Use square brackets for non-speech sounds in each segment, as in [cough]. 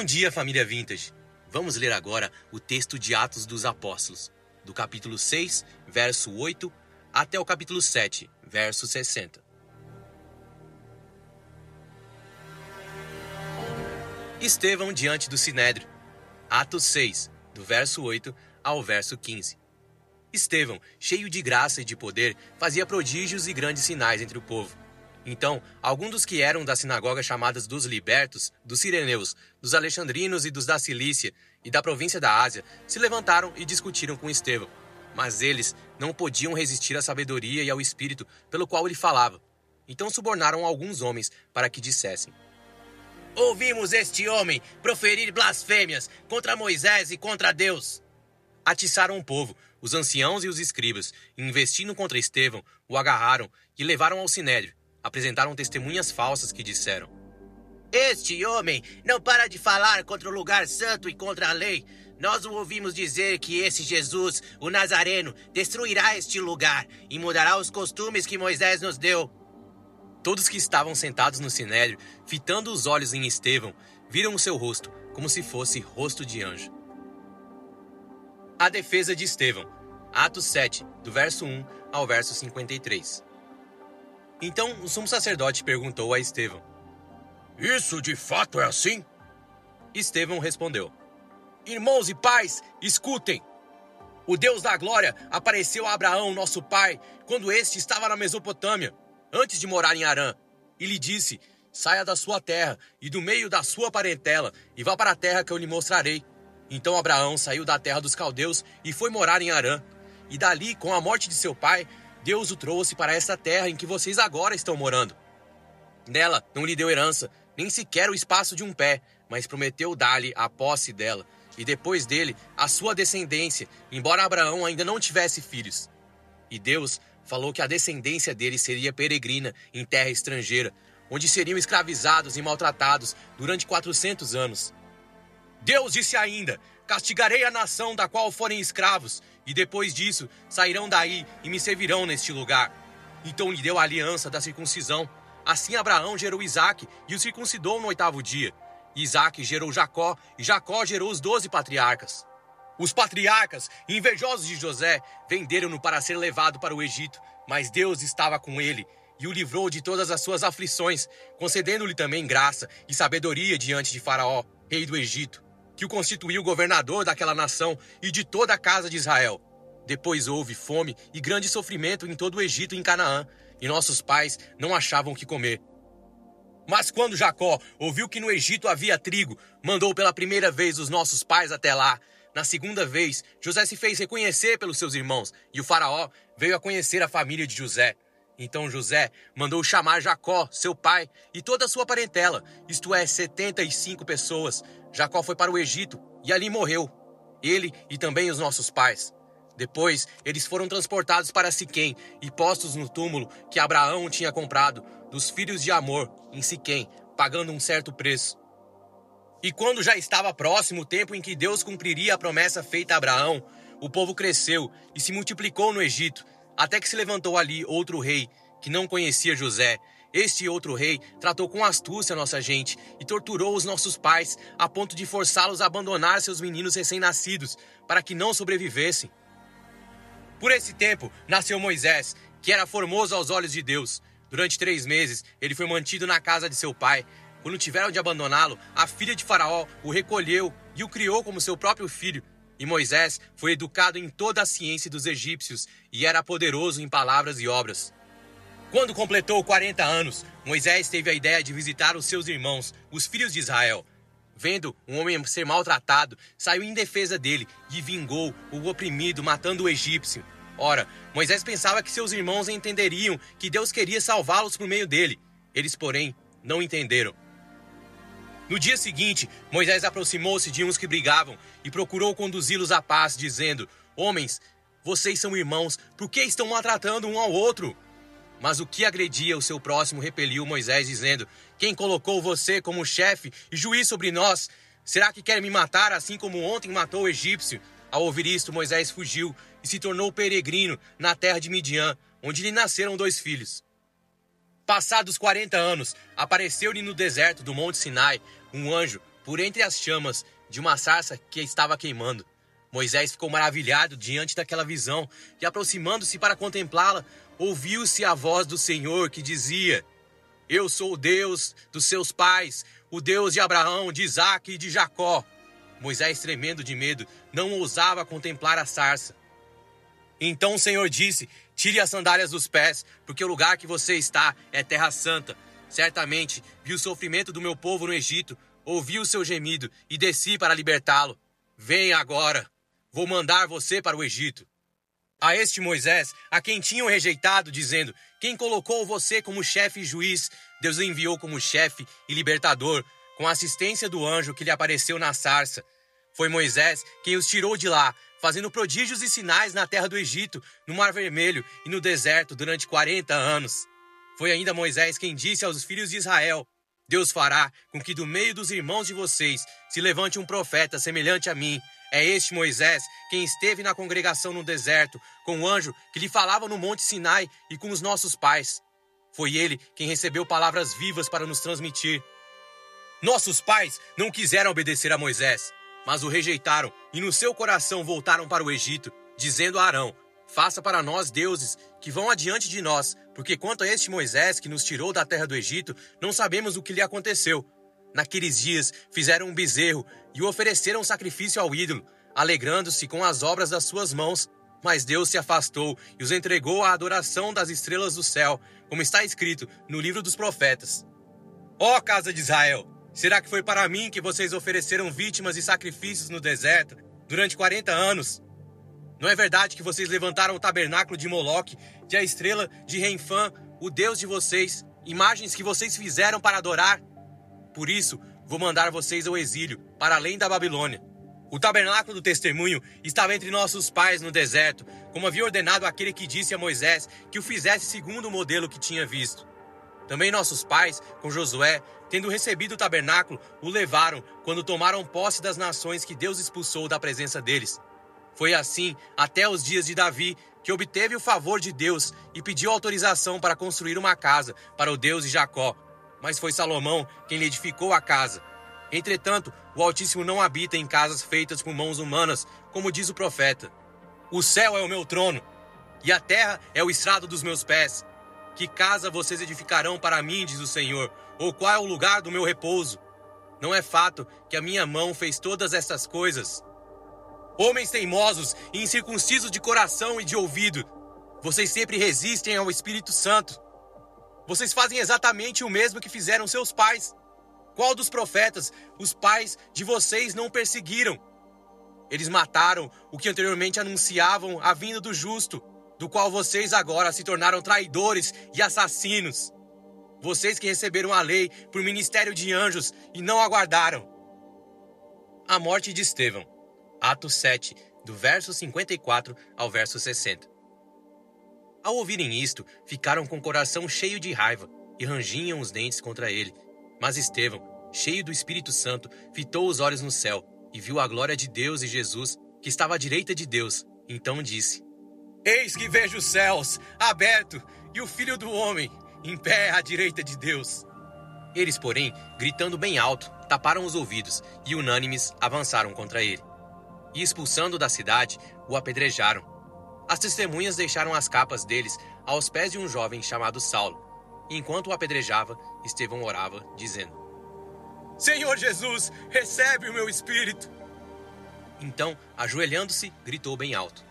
Bom dia, família Vintage. Vamos ler agora o texto de Atos dos Apóstolos, do capítulo 6, verso 8, até o capítulo 7, verso 60. Estevão diante do Sinédrio. Atos 6, do verso 8 ao verso 15. Estevão, cheio de graça e de poder, fazia prodígios e grandes sinais entre o povo. Então, alguns dos que eram das sinagogas chamadas dos libertos, dos sireneus, dos alexandrinos e dos da Cilícia e da província da Ásia, se levantaram e discutiram com Estevão. Mas eles não podiam resistir à sabedoria e ao espírito pelo qual ele falava. Então subornaram alguns homens para que dissessem: Ouvimos este homem proferir blasfêmias contra Moisés e contra Deus. Atiçaram o povo, os anciãos e os escribas, e investindo contra Estevão, o agarraram e levaram ao sinédrio apresentaram testemunhas falsas que disseram: Este homem não para de falar contra o lugar santo e contra a lei. Nós o ouvimos dizer que esse Jesus, o Nazareno, destruirá este lugar e mudará os costumes que Moisés nos deu. Todos que estavam sentados no sinédrio, fitando os olhos em Estevão, viram o seu rosto como se fosse rosto de anjo. A defesa de Estevão. Atos 7, do verso 1 ao verso 53. Então o sumo sacerdote perguntou a Estevão: Isso de fato é assim? Estevão respondeu: Irmãos e pais, escutem! O Deus da glória apareceu a Abraão, nosso pai, quando este estava na Mesopotâmia, antes de morar em Arã, e lhe disse: Saia da sua terra e do meio da sua parentela e vá para a terra que eu lhe mostrarei. Então Abraão saiu da terra dos caldeus e foi morar em Arã. E dali, com a morte de seu pai, Deus o trouxe para essa terra em que vocês agora estão morando. Nela não lhe deu herança, nem sequer o espaço de um pé, mas prometeu dar-lhe a posse dela, e depois dele a sua descendência, embora Abraão ainda não tivesse filhos. E Deus falou que a descendência dele seria peregrina em terra estrangeira, onde seriam escravizados e maltratados durante quatrocentos anos. Deus disse ainda: Castigarei a nação da qual forem escravos, e depois disso sairão daí e me servirão neste lugar. Então lhe deu a aliança da circuncisão. Assim Abraão gerou Isaque e o circuncidou no oitavo dia. Isaque gerou Jacó, e Jacó gerou os doze patriarcas. Os patriarcas, invejosos de José, venderam-no para ser levado para o Egito, mas Deus estava com ele e o livrou de todas as suas aflições, concedendo-lhe também graça e sabedoria diante de Faraó, rei do Egito que o constituiu governador daquela nação e de toda a casa de Israel. Depois houve fome e grande sofrimento em todo o Egito e em Canaã, e nossos pais não achavam o que comer. Mas quando Jacó ouviu que no Egito havia trigo, mandou pela primeira vez os nossos pais até lá. Na segunda vez, José se fez reconhecer pelos seus irmãos, e o Faraó veio a conhecer a família de José. Então José mandou chamar Jacó, seu pai, e toda a sua parentela, isto é, setenta e cinco pessoas, Jacó foi para o Egito e ali morreu, ele e também os nossos pais. Depois, eles foram transportados para Siquém e postos no túmulo que Abraão tinha comprado dos filhos de Amor em Siquém, pagando um certo preço. E quando já estava próximo o tempo em que Deus cumpriria a promessa feita a Abraão, o povo cresceu e se multiplicou no Egito, até que se levantou ali outro rei que não conhecia José este outro rei tratou com astúcia nossa gente e torturou os nossos pais a ponto de forçá-los a abandonar seus meninos recém-nascidos para que não sobrevivessem. Por esse tempo nasceu Moisés, que era formoso aos olhos de Deus. Durante três meses ele foi mantido na casa de seu pai. Quando tiveram de abandoná-lo, a filha de Faraó o recolheu e o criou como seu próprio filho. E Moisés foi educado em toda a ciência dos egípcios e era poderoso em palavras e obras. Quando completou 40 anos, Moisés teve a ideia de visitar os seus irmãos, os filhos de Israel. Vendo um homem ser maltratado, saiu em defesa dele e vingou o oprimido, matando o egípcio. Ora, Moisés pensava que seus irmãos entenderiam que Deus queria salvá-los por meio dele. Eles, porém, não entenderam. No dia seguinte, Moisés aproximou-se de uns que brigavam e procurou conduzi-los à paz, dizendo: Homens, vocês são irmãos, por que estão maltratando um ao outro? Mas o que agredia o seu próximo repeliu Moisés, dizendo: Quem colocou você como chefe e juiz sobre nós? Será que quer me matar assim como ontem matou o egípcio? Ao ouvir isto, Moisés fugiu e se tornou peregrino na terra de Midian, onde lhe nasceram dois filhos. Passados quarenta anos, apareceu-lhe no deserto do Monte Sinai um anjo, por entre as chamas de uma sarça que estava queimando. Moisés ficou maravilhado diante daquela visão e, aproximando-se para contemplá-la, ouviu-se a voz do Senhor que dizia: Eu sou o Deus dos seus pais, o Deus de Abraão, de Isaque e de Jacó. Moisés, tremendo de medo, não ousava contemplar a sarça. Então o Senhor disse: Tire as sandálias dos pés, porque o lugar que você está é terra santa. Certamente vi o sofrimento do meu povo no Egito, ouvi o seu gemido e desci para libertá-lo. Venha agora, vou mandar você para o Egito. A este Moisés, a quem tinham rejeitado, dizendo: Quem colocou você como chefe e juiz, Deus o enviou como chefe e libertador, com a assistência do anjo que lhe apareceu na sarça. Foi Moisés quem os tirou de lá, fazendo prodígios e sinais na terra do Egito, no Mar Vermelho e no deserto durante quarenta anos. Foi ainda Moisés quem disse aos filhos de Israel: Deus fará com que do meio dos irmãos de vocês se levante um profeta semelhante a mim. É este Moisés quem esteve na congregação no deserto, com o anjo que lhe falava no Monte Sinai e com os nossos pais. Foi ele quem recebeu palavras vivas para nos transmitir. Nossos pais não quiseram obedecer a Moisés, mas o rejeitaram e no seu coração voltaram para o Egito, dizendo a Arão: Faça para nós deuses que vão adiante de nós, porque quanto a este Moisés que nos tirou da terra do Egito, não sabemos o que lhe aconteceu. Naqueles dias fizeram um bezerro e o ofereceram sacrifício ao ídolo, alegrando-se com as obras das suas mãos. Mas Deus se afastou e os entregou à adoração das estrelas do céu, como está escrito no livro dos profetas. Ó oh, casa de Israel, será que foi para mim que vocês ofereceram vítimas e sacrifícios no deserto durante 40 anos? Não é verdade que vocês levantaram o tabernáculo de Moloque, de a estrela de Renfã, o deus de vocês, imagens que vocês fizeram para adorar? Por isso, vou mandar vocês ao exílio, para além da Babilônia. O tabernáculo do testemunho estava entre nossos pais no deserto, como havia ordenado aquele que disse a Moisés que o fizesse segundo o modelo que tinha visto. Também nossos pais, com Josué, tendo recebido o tabernáculo, o levaram quando tomaram posse das nações que Deus expulsou da presença deles. Foi assim até os dias de Davi, que obteve o favor de Deus e pediu autorização para construir uma casa para o Deus de Jacó. Mas foi Salomão quem lhe edificou a casa. Entretanto, o Altíssimo não habita em casas feitas com mãos humanas, como diz o profeta. O céu é o meu trono, e a terra é o estrado dos meus pés. Que casa vocês edificarão para mim, diz o Senhor, ou qual é o lugar do meu repouso? Não é fato que a minha mão fez todas estas coisas? Homens teimosos e incircuncisos de coração e de ouvido, vocês sempre resistem ao Espírito Santo. Vocês fazem exatamente o mesmo que fizeram seus pais. Qual dos profetas os pais de vocês não perseguiram? Eles mataram o que anteriormente anunciavam a vinda do justo, do qual vocês agora se tornaram traidores e assassinos. Vocês que receberam a lei por ministério de anjos e não aguardaram. A morte de Estevão. Atos 7, do verso 54 ao verso 60. Ao ouvirem isto, ficaram com o coração cheio de raiva e rangiam os dentes contra ele. Mas Estevão, cheio do Espírito Santo, fitou os olhos no céu e viu a glória de Deus e Jesus, que estava à direita de Deus. Então disse: Eis que vejo os céus abertos e o Filho do Homem em pé à direita de Deus. Eles, porém, gritando bem alto, taparam os ouvidos e, unânimes, avançaram contra ele e, expulsando da cidade, o apedrejaram. As testemunhas deixaram as capas deles aos pés de um jovem chamado Saulo. Enquanto o apedrejava, Estevão orava, dizendo: Senhor Jesus, recebe o meu espírito. Então, ajoelhando-se, gritou bem alto: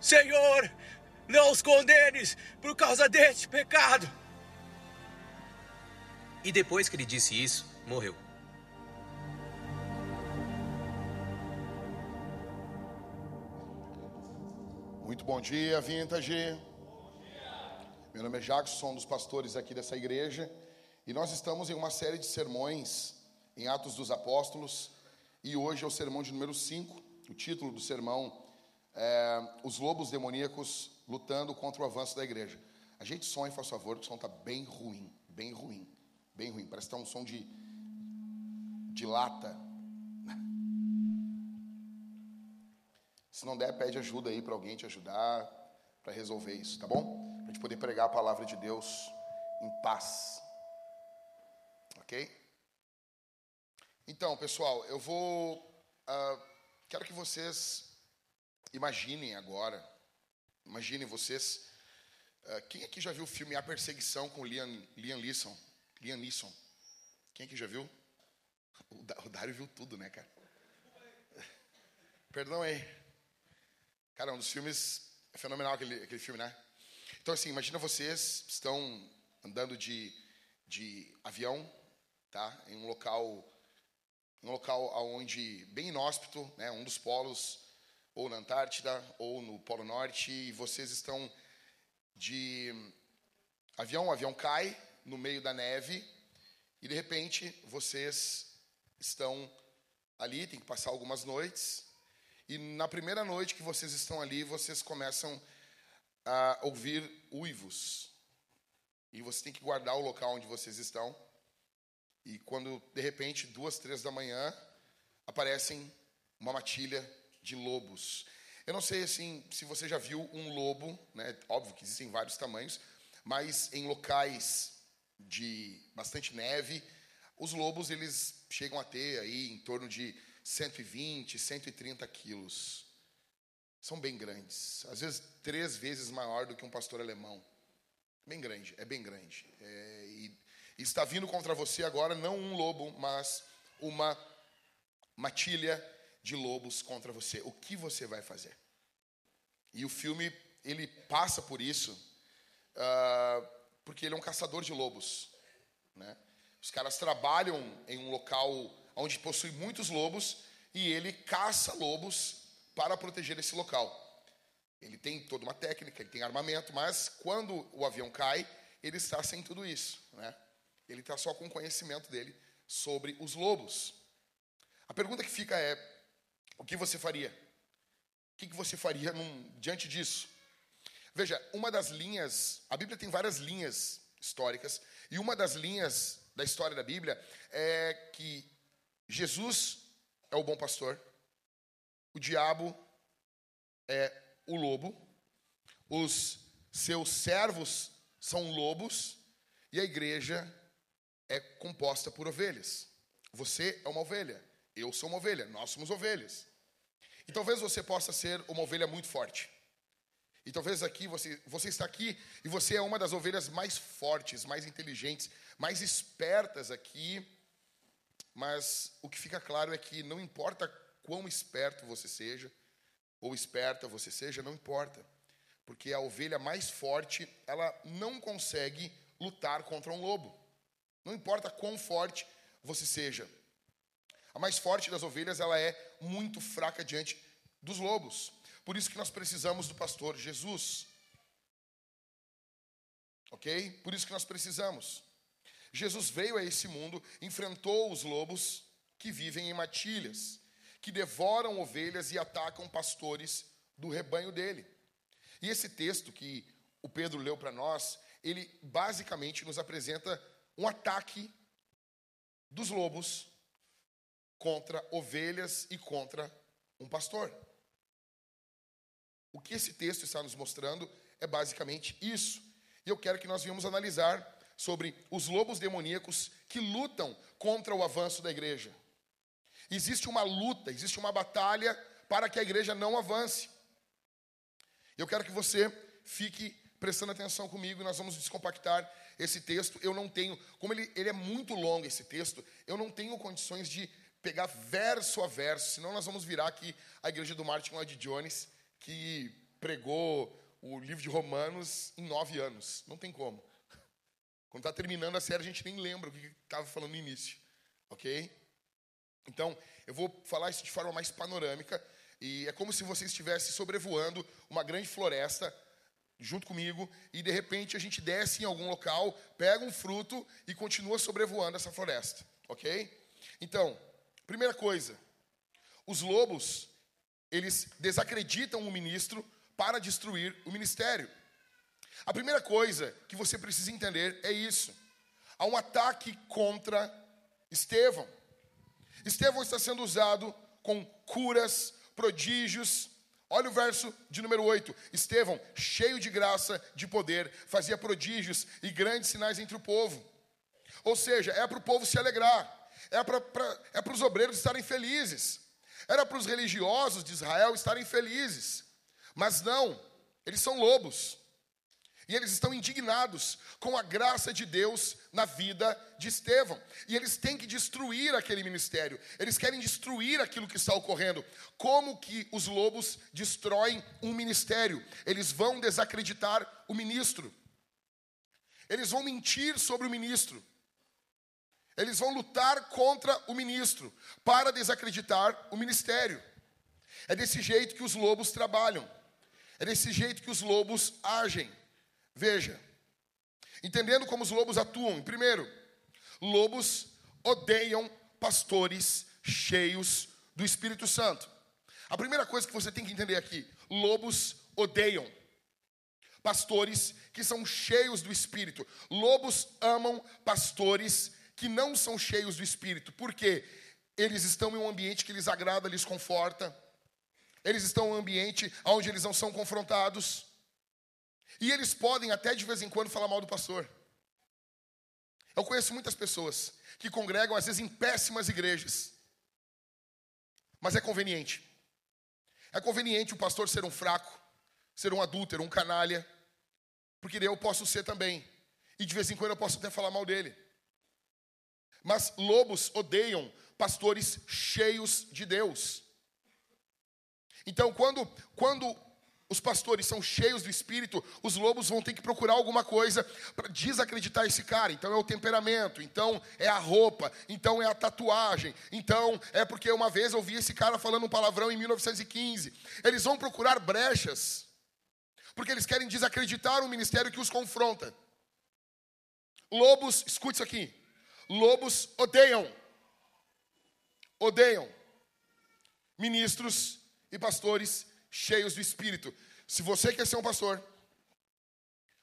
Senhor, não os condenes por causa deste pecado. E depois que ele disse isso, morreu. Muito bom dia, Vintage. Meu nome é Jackson, um dos pastores aqui dessa igreja. E nós estamos em uma série de sermões em Atos dos Apóstolos. E hoje é o sermão de número 5. O título do sermão é Os Lobos Demoníacos Lutando contra o Avanço da Igreja. A gente sonha, faz favor, que o som está bem ruim, bem ruim, bem ruim. Parece que está um som de, de lata. Se não der, pede ajuda aí para alguém te ajudar para resolver isso, tá bom? Para gente poder pregar a palavra de Deus em paz. Ok? Então, pessoal, eu vou. Uh, quero que vocês imaginem agora. Imaginem vocês. Uh, quem aqui já viu o filme A Perseguição com Liam, Liam Neeson? Liam Neeson. Quem aqui já viu? O, o Dário viu tudo, né, cara? Perdão aí. Cara, um dos filmes. É fenomenal aquele, aquele filme, né? Então, assim, imagina vocês estão andando de, de avião, tá? Em um local um local onde bem inóspito, né, um dos polos, ou na Antártida, ou no Polo Norte, e vocês estão de avião, o avião cai no meio da neve, e de repente vocês estão ali, tem que passar algumas noites, e na primeira noite que vocês estão ali, vocês começam a ouvir uivos. E você tem que guardar o local onde vocês estão. E quando, de repente, duas, três da manhã, aparecem uma matilha de lobos. Eu não sei assim se você já viu um lobo, né? Óbvio que existem vários tamanhos, mas em locais de bastante neve, os lobos eles chegam a ter aí em torno de 120, 130 quilos. São bem grandes, às vezes três vezes maior do que um pastor alemão. Bem grande, é bem grande. É, e está vindo contra você agora não um lobo, mas uma matilha de lobos contra você. O que você vai fazer? E o filme ele passa por isso, uh, porque ele é um caçador de lobos, né? Os caras trabalham em um local onde possui muitos lobos e ele caça lobos para proteger esse local. Ele tem toda uma técnica, ele tem armamento, mas quando o avião cai, ele está sem tudo isso, né? Ele está só com o conhecimento dele sobre os lobos. A pergunta que fica é: o que você faria? O que você faria num, diante disso? Veja, uma das linhas, a Bíblia tem várias linhas históricas, e uma das linhas da história da Bíblia é que Jesus é o bom pastor, o diabo é o lobo, os seus servos são lobos, e a igreja é composta por ovelhas. Você é uma ovelha, eu sou uma ovelha, nós somos ovelhas. E talvez você possa ser uma ovelha muito forte. E talvez aqui você, você está aqui e você é uma das ovelhas mais fortes, mais inteligentes, mais espertas aqui. Mas o que fica claro é que não importa quão esperto você seja, ou esperta você seja, não importa. Porque a ovelha mais forte, ela não consegue lutar contra um lobo. Não importa quão forte você seja. A mais forte das ovelhas, ela é muito fraca diante dos lobos. Por isso que nós precisamos do pastor Jesus. OK? Por isso que nós precisamos. Jesus veio a esse mundo, enfrentou os lobos que vivem em matilhas, que devoram ovelhas e atacam pastores do rebanho dele. E esse texto que o Pedro leu para nós, ele basicamente nos apresenta um ataque dos lobos contra ovelhas e contra um pastor. O que esse texto está nos mostrando é basicamente isso. E eu quero que nós venhamos analisar sobre os lobos demoníacos que lutam contra o avanço da igreja. Existe uma luta, existe uma batalha para que a igreja não avance. Eu quero que você fique prestando atenção comigo, nós vamos descompactar esse texto, eu não tenho, como ele, ele é muito longo esse texto, eu não tenho condições de pegar verso a verso, senão nós vamos virar aqui a igreja do Martin Lloyd Jones, que pregou o livro de Romanos em nove anos. Não tem como. Quando está terminando a série, a gente nem lembra o que estava falando no início. Ok? Então, eu vou falar isso de forma mais panorâmica. E é como se você estivesse sobrevoando uma grande floresta junto comigo, e de repente a gente desce em algum local, pega um fruto e continua sobrevoando essa floresta, ok? Então, primeira coisa, os lobos, eles desacreditam o ministro para destruir o ministério. A primeira coisa que você precisa entender é isso. Há um ataque contra Estevão. Estevão está sendo usado com curas, prodígios, Olha o verso de número 8. Estevão, cheio de graça, de poder, fazia prodígios e grandes sinais entre o povo. Ou seja, é para o povo se alegrar, é para é os obreiros estarem felizes, era para os religiosos de Israel estarem felizes, mas não, eles são lobos. E eles estão indignados com a graça de Deus na vida de Estevão. E eles têm que destruir aquele ministério. Eles querem destruir aquilo que está ocorrendo. Como que os lobos destroem um ministério? Eles vão desacreditar o ministro. Eles vão mentir sobre o ministro. Eles vão lutar contra o ministro para desacreditar o ministério. É desse jeito que os lobos trabalham. É desse jeito que os lobos agem. Veja, entendendo como os lobos atuam. Primeiro, lobos odeiam pastores cheios do Espírito Santo. A primeira coisa que você tem que entender aqui: lobos odeiam pastores que são cheios do Espírito. Lobos amam pastores que não são cheios do Espírito. Por quê? Eles estão em um ambiente que lhes agrada, lhes conforta. Eles estão em um ambiente onde eles não são confrontados. E eles podem até de vez em quando falar mal do pastor. Eu conheço muitas pessoas que congregam, às vezes, em péssimas igrejas. Mas é conveniente. É conveniente o pastor ser um fraco, ser um adúltero, um canalha. Porque eu posso ser também. E de vez em quando eu posso até falar mal dele. Mas lobos odeiam pastores cheios de Deus. Então, quando, quando os pastores são cheios do espírito, os lobos vão ter que procurar alguma coisa para desacreditar esse cara. Então é o temperamento, então é a roupa, então é a tatuagem, então é porque uma vez eu vi esse cara falando um palavrão em 1915. Eles vão procurar brechas, porque eles querem desacreditar um ministério que os confronta. Lobos, escute isso aqui. Lobos odeiam, odeiam ministros e pastores cheios do Espírito. Se você quer ser um pastor,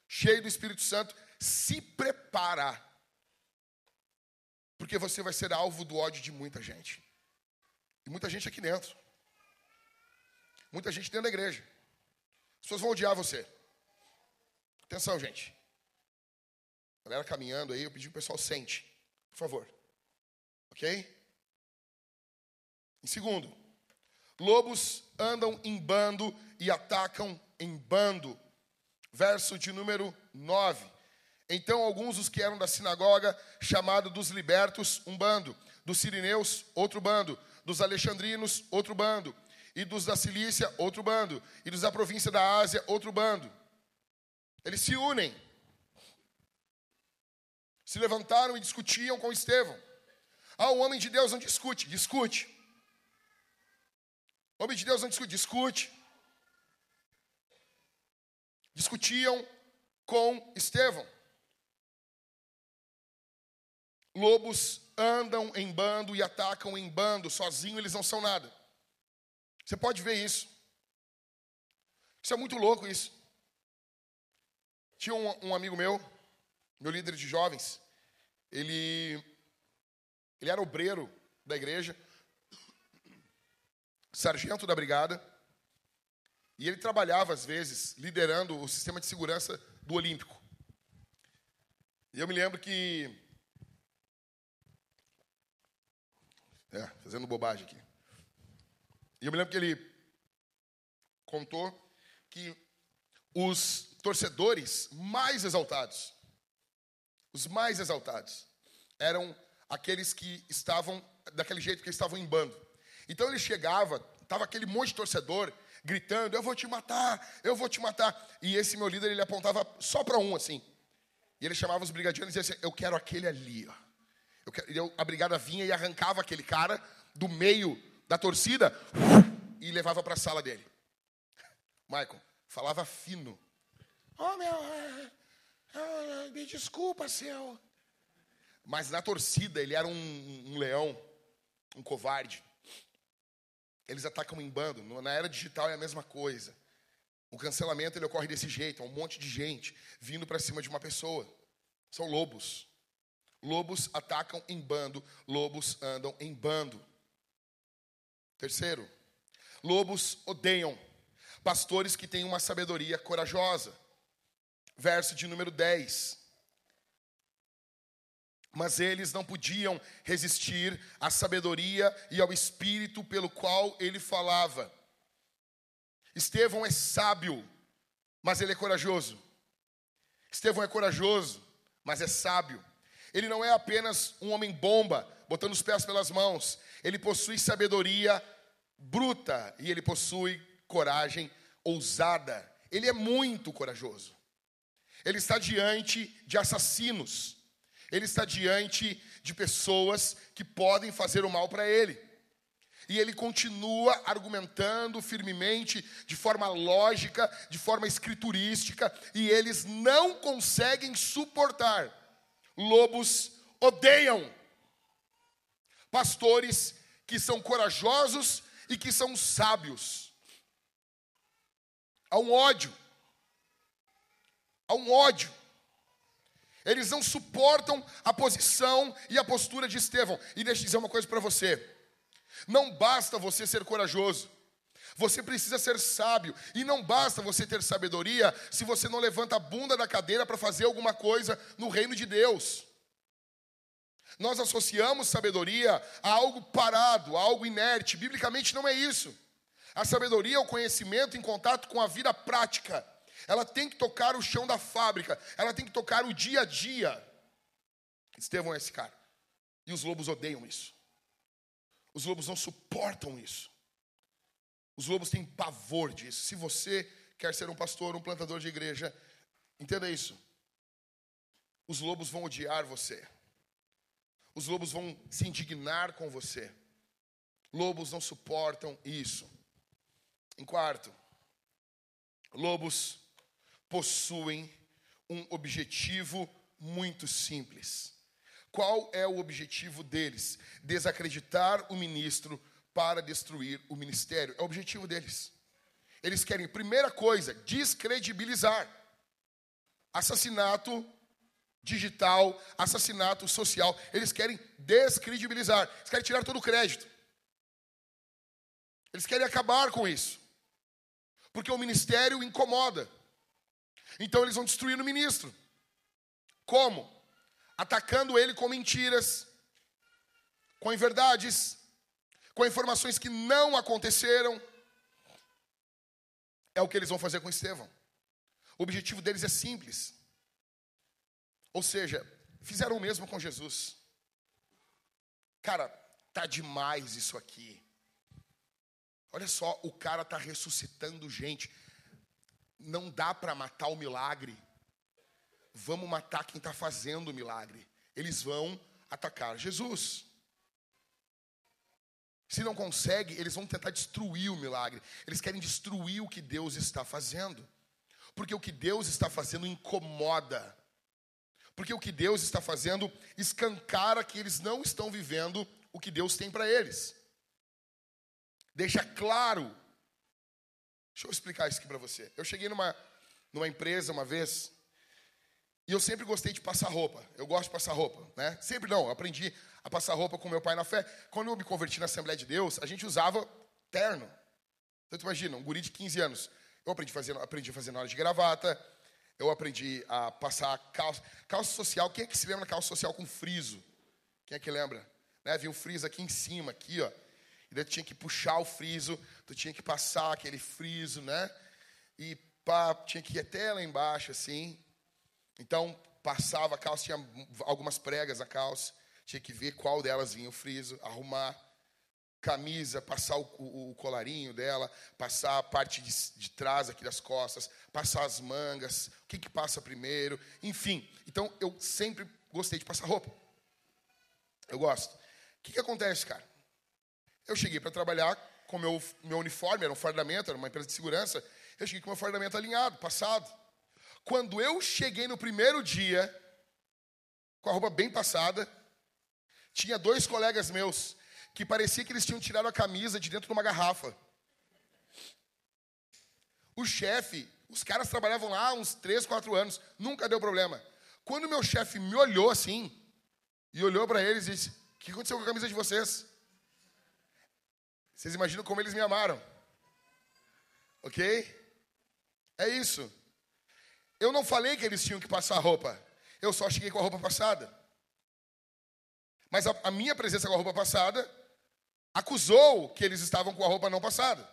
cheio do Espírito Santo, se prepara. Porque você vai ser alvo do ódio de muita gente. E muita gente aqui dentro. Muita gente dentro da igreja. As pessoas vão odiar você. Atenção, gente. Galera caminhando aí, eu pedi que o pessoal sente. Por favor. Ok? Em segundo, Lobos andam em bando e atacam em bando. Verso de número 9. Então alguns dos que eram da sinagoga, chamado dos libertos, um bando, dos sirineus, outro bando, dos alexandrinos, outro bando, e dos da Cilícia, outro bando, e dos da província da Ásia, outro bando. Eles se unem. Se levantaram e discutiam com Estevão. Ah, o homem de Deus não discute, discute. Homem de Deus não discute, discute. Discutiam com Estevão. Lobos andam em bando e atacam em bando, sozinho eles não são nada. Você pode ver isso. Isso é muito louco isso. Tinha um, um amigo meu, meu líder de jovens, ele, ele era obreiro da igreja, sargento da brigada, e ele trabalhava, às vezes, liderando o sistema de segurança do Olímpico. E eu me lembro que. É, fazendo bobagem aqui. E eu me lembro que ele contou que os torcedores mais exaltados, os mais exaltados, eram aqueles que estavam daquele jeito que estavam em bando. Então ele chegava, tava aquele monte de torcedor gritando: "Eu vou te matar, eu vou te matar". E esse meu líder ele apontava só para um assim. E ele chamava os brigadianos e dizia assim: "Eu quero aquele ali, ó". Eu quero... a brigada vinha e arrancava aquele cara do meio da torcida e levava para a sala dele. Michael falava fino. Oh meu, é, é, me desculpa, seu. Mas na torcida ele era um, um leão, um covarde. Eles atacam em bando. Na era digital é a mesma coisa. O cancelamento ele ocorre desse jeito, é um monte de gente vindo para cima de uma pessoa. São lobos. Lobos atacam em bando, lobos andam em bando. Terceiro, lobos odeiam pastores que têm uma sabedoria corajosa. Verso de número 10. Mas eles não podiam resistir à sabedoria e ao espírito pelo qual ele falava. Estevão é sábio, mas ele é corajoso. Estevão é corajoso, mas é sábio. Ele não é apenas um homem bomba, botando os pés pelas mãos. Ele possui sabedoria bruta e ele possui coragem ousada. Ele é muito corajoso. Ele está diante de assassinos. Ele está diante de pessoas que podem fazer o mal para ele. E ele continua argumentando firmemente, de forma lógica, de forma escriturística, e eles não conseguem suportar. Lobos odeiam pastores que são corajosos e que são sábios. Há um ódio. Há um ódio. Eles não suportam a posição e a postura de Estevão. E deixa eu dizer uma coisa para você. Não basta você ser corajoso. Você precisa ser sábio. E não basta você ter sabedoria se você não levanta a bunda da cadeira para fazer alguma coisa no reino de Deus. Nós associamos sabedoria a algo parado, a algo inerte. Biblicamente não é isso. A sabedoria é o conhecimento em contato com a vida prática. Ela tem que tocar o chão da fábrica, ela tem que tocar o dia a dia. Estevão é esse cara. E os lobos odeiam isso. Os lobos não suportam isso. Os lobos têm pavor disso. Se você quer ser um pastor, um plantador de igreja, entenda isso. Os lobos vão odiar você. Os lobos vão se indignar com você. Lobos não suportam isso. Em quarto, lobos possuem um objetivo muito simples. Qual é o objetivo deles? Desacreditar o ministro para destruir o ministério. É o objetivo deles. Eles querem, primeira coisa, descredibilizar. Assassinato digital, assassinato social. Eles querem descredibilizar. Eles querem tirar todo o crédito. Eles querem acabar com isso. Porque o ministério incomoda. Então eles vão destruir o ministro. Como? Atacando ele com mentiras, com inverdades, com informações que não aconteceram. É o que eles vão fazer com Estevão. O objetivo deles é simples. Ou seja, fizeram o mesmo com Jesus. Cara, tá demais isso aqui. Olha só, o cara tá ressuscitando gente. Não dá para matar o milagre. Vamos matar quem está fazendo o milagre. Eles vão atacar Jesus. Se não consegue, eles vão tentar destruir o milagre. Eles querem destruir o que Deus está fazendo. Porque o que Deus está fazendo incomoda. Porque o que Deus está fazendo escancara que eles não estão vivendo o que Deus tem para eles. Deixa claro. Deixa eu explicar isso aqui para você. Eu cheguei numa, numa empresa uma vez e eu sempre gostei de passar roupa. Eu gosto de passar roupa, né? Sempre não, aprendi a passar roupa com meu pai na fé. Quando eu me converti na Assembleia de Deus, a gente usava terno. Então, tu imagina, um guri de 15 anos. Eu aprendi a fazer, aprendi a fazer na hora de gravata, eu aprendi a passar calça, calça social. Quem é que se lembra da calça social com friso? Quem é que lembra? Né? Havia um friso aqui em cima, aqui, ó. E daí tu tinha que puxar o friso, tu tinha que passar aquele friso, né? E pá, tinha que ir até lá embaixo, assim. Então, passava a calça, tinha algumas pregas a calça, tinha que ver qual delas vinha o friso, arrumar camisa, passar o, o, o colarinho dela, passar a parte de, de, trás aqui das costas, passar as mangas, o que, que passa primeiro, enfim. Então eu sempre gostei de passar roupa. Eu gosto. O que, que acontece, cara? Eu cheguei para trabalhar com meu, meu uniforme, era um fardamento, era uma empresa de segurança. Eu cheguei com meu fardamento alinhado, passado. Quando eu cheguei no primeiro dia, com a roupa bem passada, tinha dois colegas meus que parecia que eles tinham tirado a camisa de dentro de uma garrafa. O chefe, os caras trabalhavam lá uns 3, 4 anos, nunca deu problema. Quando meu chefe me olhou assim, e olhou para eles e disse: O que aconteceu com a camisa de vocês? Vocês imaginam como eles me amaram? Ok? É isso. Eu não falei que eles tinham que passar roupa. Eu só cheguei com a roupa passada. Mas a, a minha presença com a roupa passada acusou que eles estavam com a roupa não passada.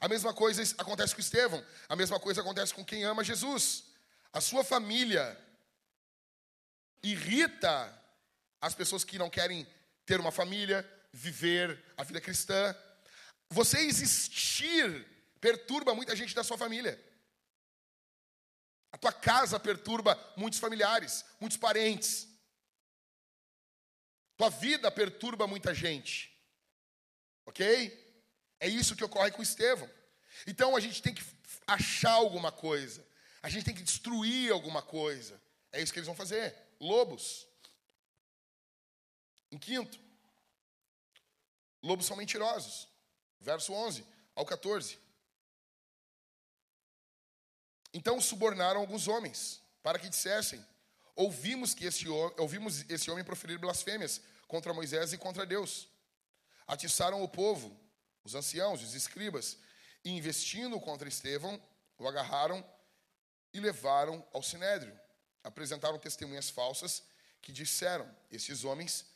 A mesma coisa acontece com Estevão, a mesma coisa acontece com quem ama Jesus. A sua família irrita as pessoas que não querem ter uma família, viver a vida cristã. Você existir perturba muita gente da sua família. A tua casa perturba muitos familiares, muitos parentes. Tua vida perturba muita gente. Ok? É isso que ocorre com Estevão. Então a gente tem que achar alguma coisa. A gente tem que destruir alguma coisa. É isso que eles vão fazer. Lobos. Em quinto, lobos são mentirosos. Verso 11 ao 14. Então subornaram alguns homens para que dissessem: Ouvimos que esse, ouvimos esse homem proferir blasfêmias contra Moisés e contra Deus. Atiçaram o povo, os anciãos, os escribas, e investindo contra Estevão, o agarraram e levaram ao sinédrio. Apresentaram testemunhas falsas que disseram: Esses homens,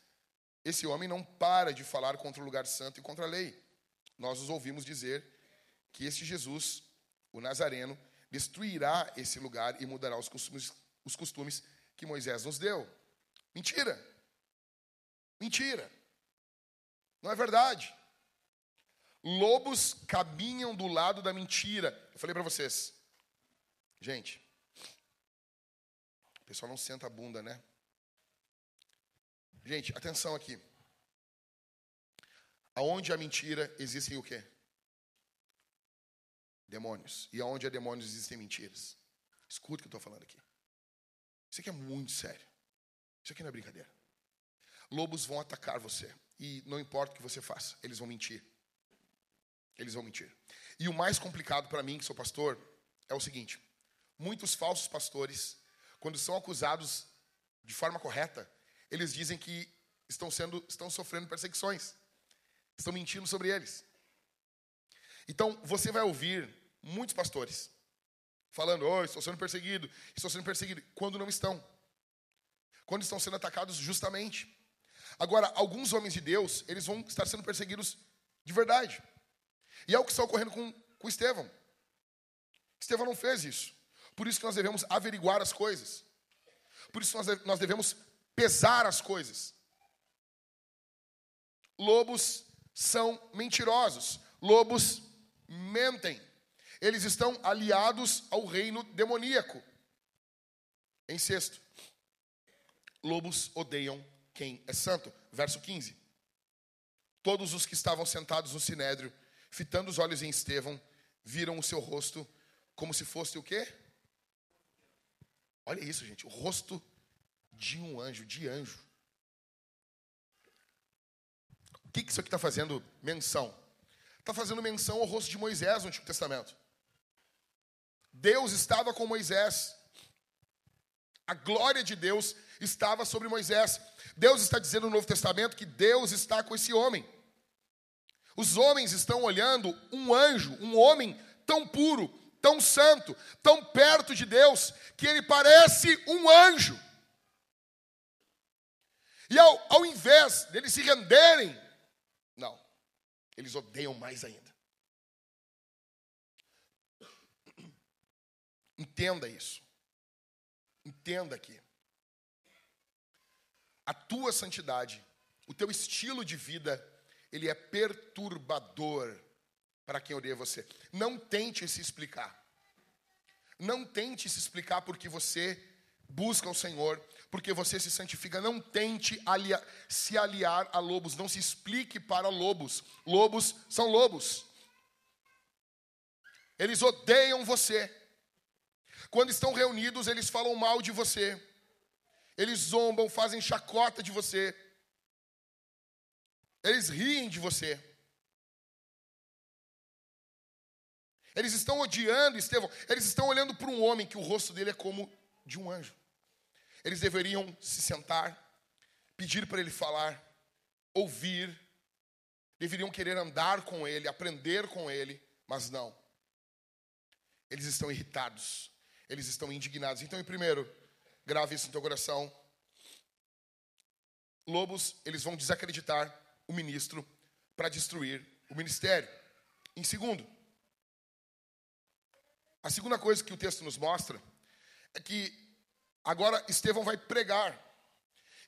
esse homem não para de falar contra o lugar santo e contra a lei. Nós os ouvimos dizer que este Jesus, o Nazareno, destruirá esse lugar e mudará os costumes, os costumes que Moisés nos deu. Mentira. Mentira. Não é verdade. Lobos caminham do lado da mentira. Eu falei para vocês. Gente, o pessoal não senta a bunda, né? Gente, atenção aqui. Aonde a mentira existem o quê? Demônios. E aonde há demônios existem mentiras. Escuta o que eu estou falando aqui. Isso aqui é muito sério. Isso aqui não é brincadeira. Lobos vão atacar você. E não importa o que você faça, eles vão mentir. Eles vão mentir. E o mais complicado para mim, que sou pastor, é o seguinte: muitos falsos pastores, quando são acusados de forma correta, eles dizem que estão sendo, estão sofrendo perseguições, estão mentindo sobre eles. Então você vai ouvir muitos pastores falando: oh, estou sendo perseguido, estou sendo perseguido, quando não estão. Quando estão sendo atacados justamente. Agora, alguns homens de Deus, eles vão estar sendo perseguidos de verdade. E é o que está ocorrendo com, com Estevão. Estevão não fez isso. Por isso que nós devemos averiguar as coisas. Por isso nós, nós devemos pesar as coisas. Lobos são mentirosos. Lobos mentem. Eles estão aliados ao reino demoníaco. Em sexto, lobos odeiam quem é santo. Verso 15. Todos os que estavam sentados no sinédrio, fitando os olhos em Estevão, viram o seu rosto como se fosse o quê? Olha isso, gente, o rosto de um anjo, de anjo. O que isso aqui está fazendo menção? Está fazendo menção ao rosto de Moisés no Antigo Testamento. Deus estava com Moisés. A glória de Deus estava sobre Moisés. Deus está dizendo no Novo Testamento que Deus está com esse homem. Os homens estão olhando um anjo, um homem tão puro, tão santo, tão perto de Deus, que ele parece um anjo. E ao, ao invés deles se renderem, eles odeiam mais ainda. Entenda isso. Entenda aqui. A tua santidade, o teu estilo de vida, ele é perturbador para quem odeia você. Não tente se explicar. Não tente se explicar porque você busca o Senhor, porque você se santifica. Não tente aliar, se aliar a lobos. Não se explique para lobos. Lobos são lobos. Eles odeiam você. Quando estão reunidos, eles falam mal de você. Eles zombam, fazem chacota de você. Eles riem de você. Eles estão odiando Estevão. Eles estão olhando para um homem que o rosto dele é como de um anjo. Eles deveriam se sentar, pedir para ele falar, ouvir, deveriam querer andar com ele, aprender com ele, mas não. Eles estão irritados, eles estão indignados. Então, em primeiro, grave isso no teu coração. lobos, eles vão desacreditar o ministro para destruir o ministério. Em segundo, a segunda coisa que o texto nos mostra é que agora Estevão vai pregar.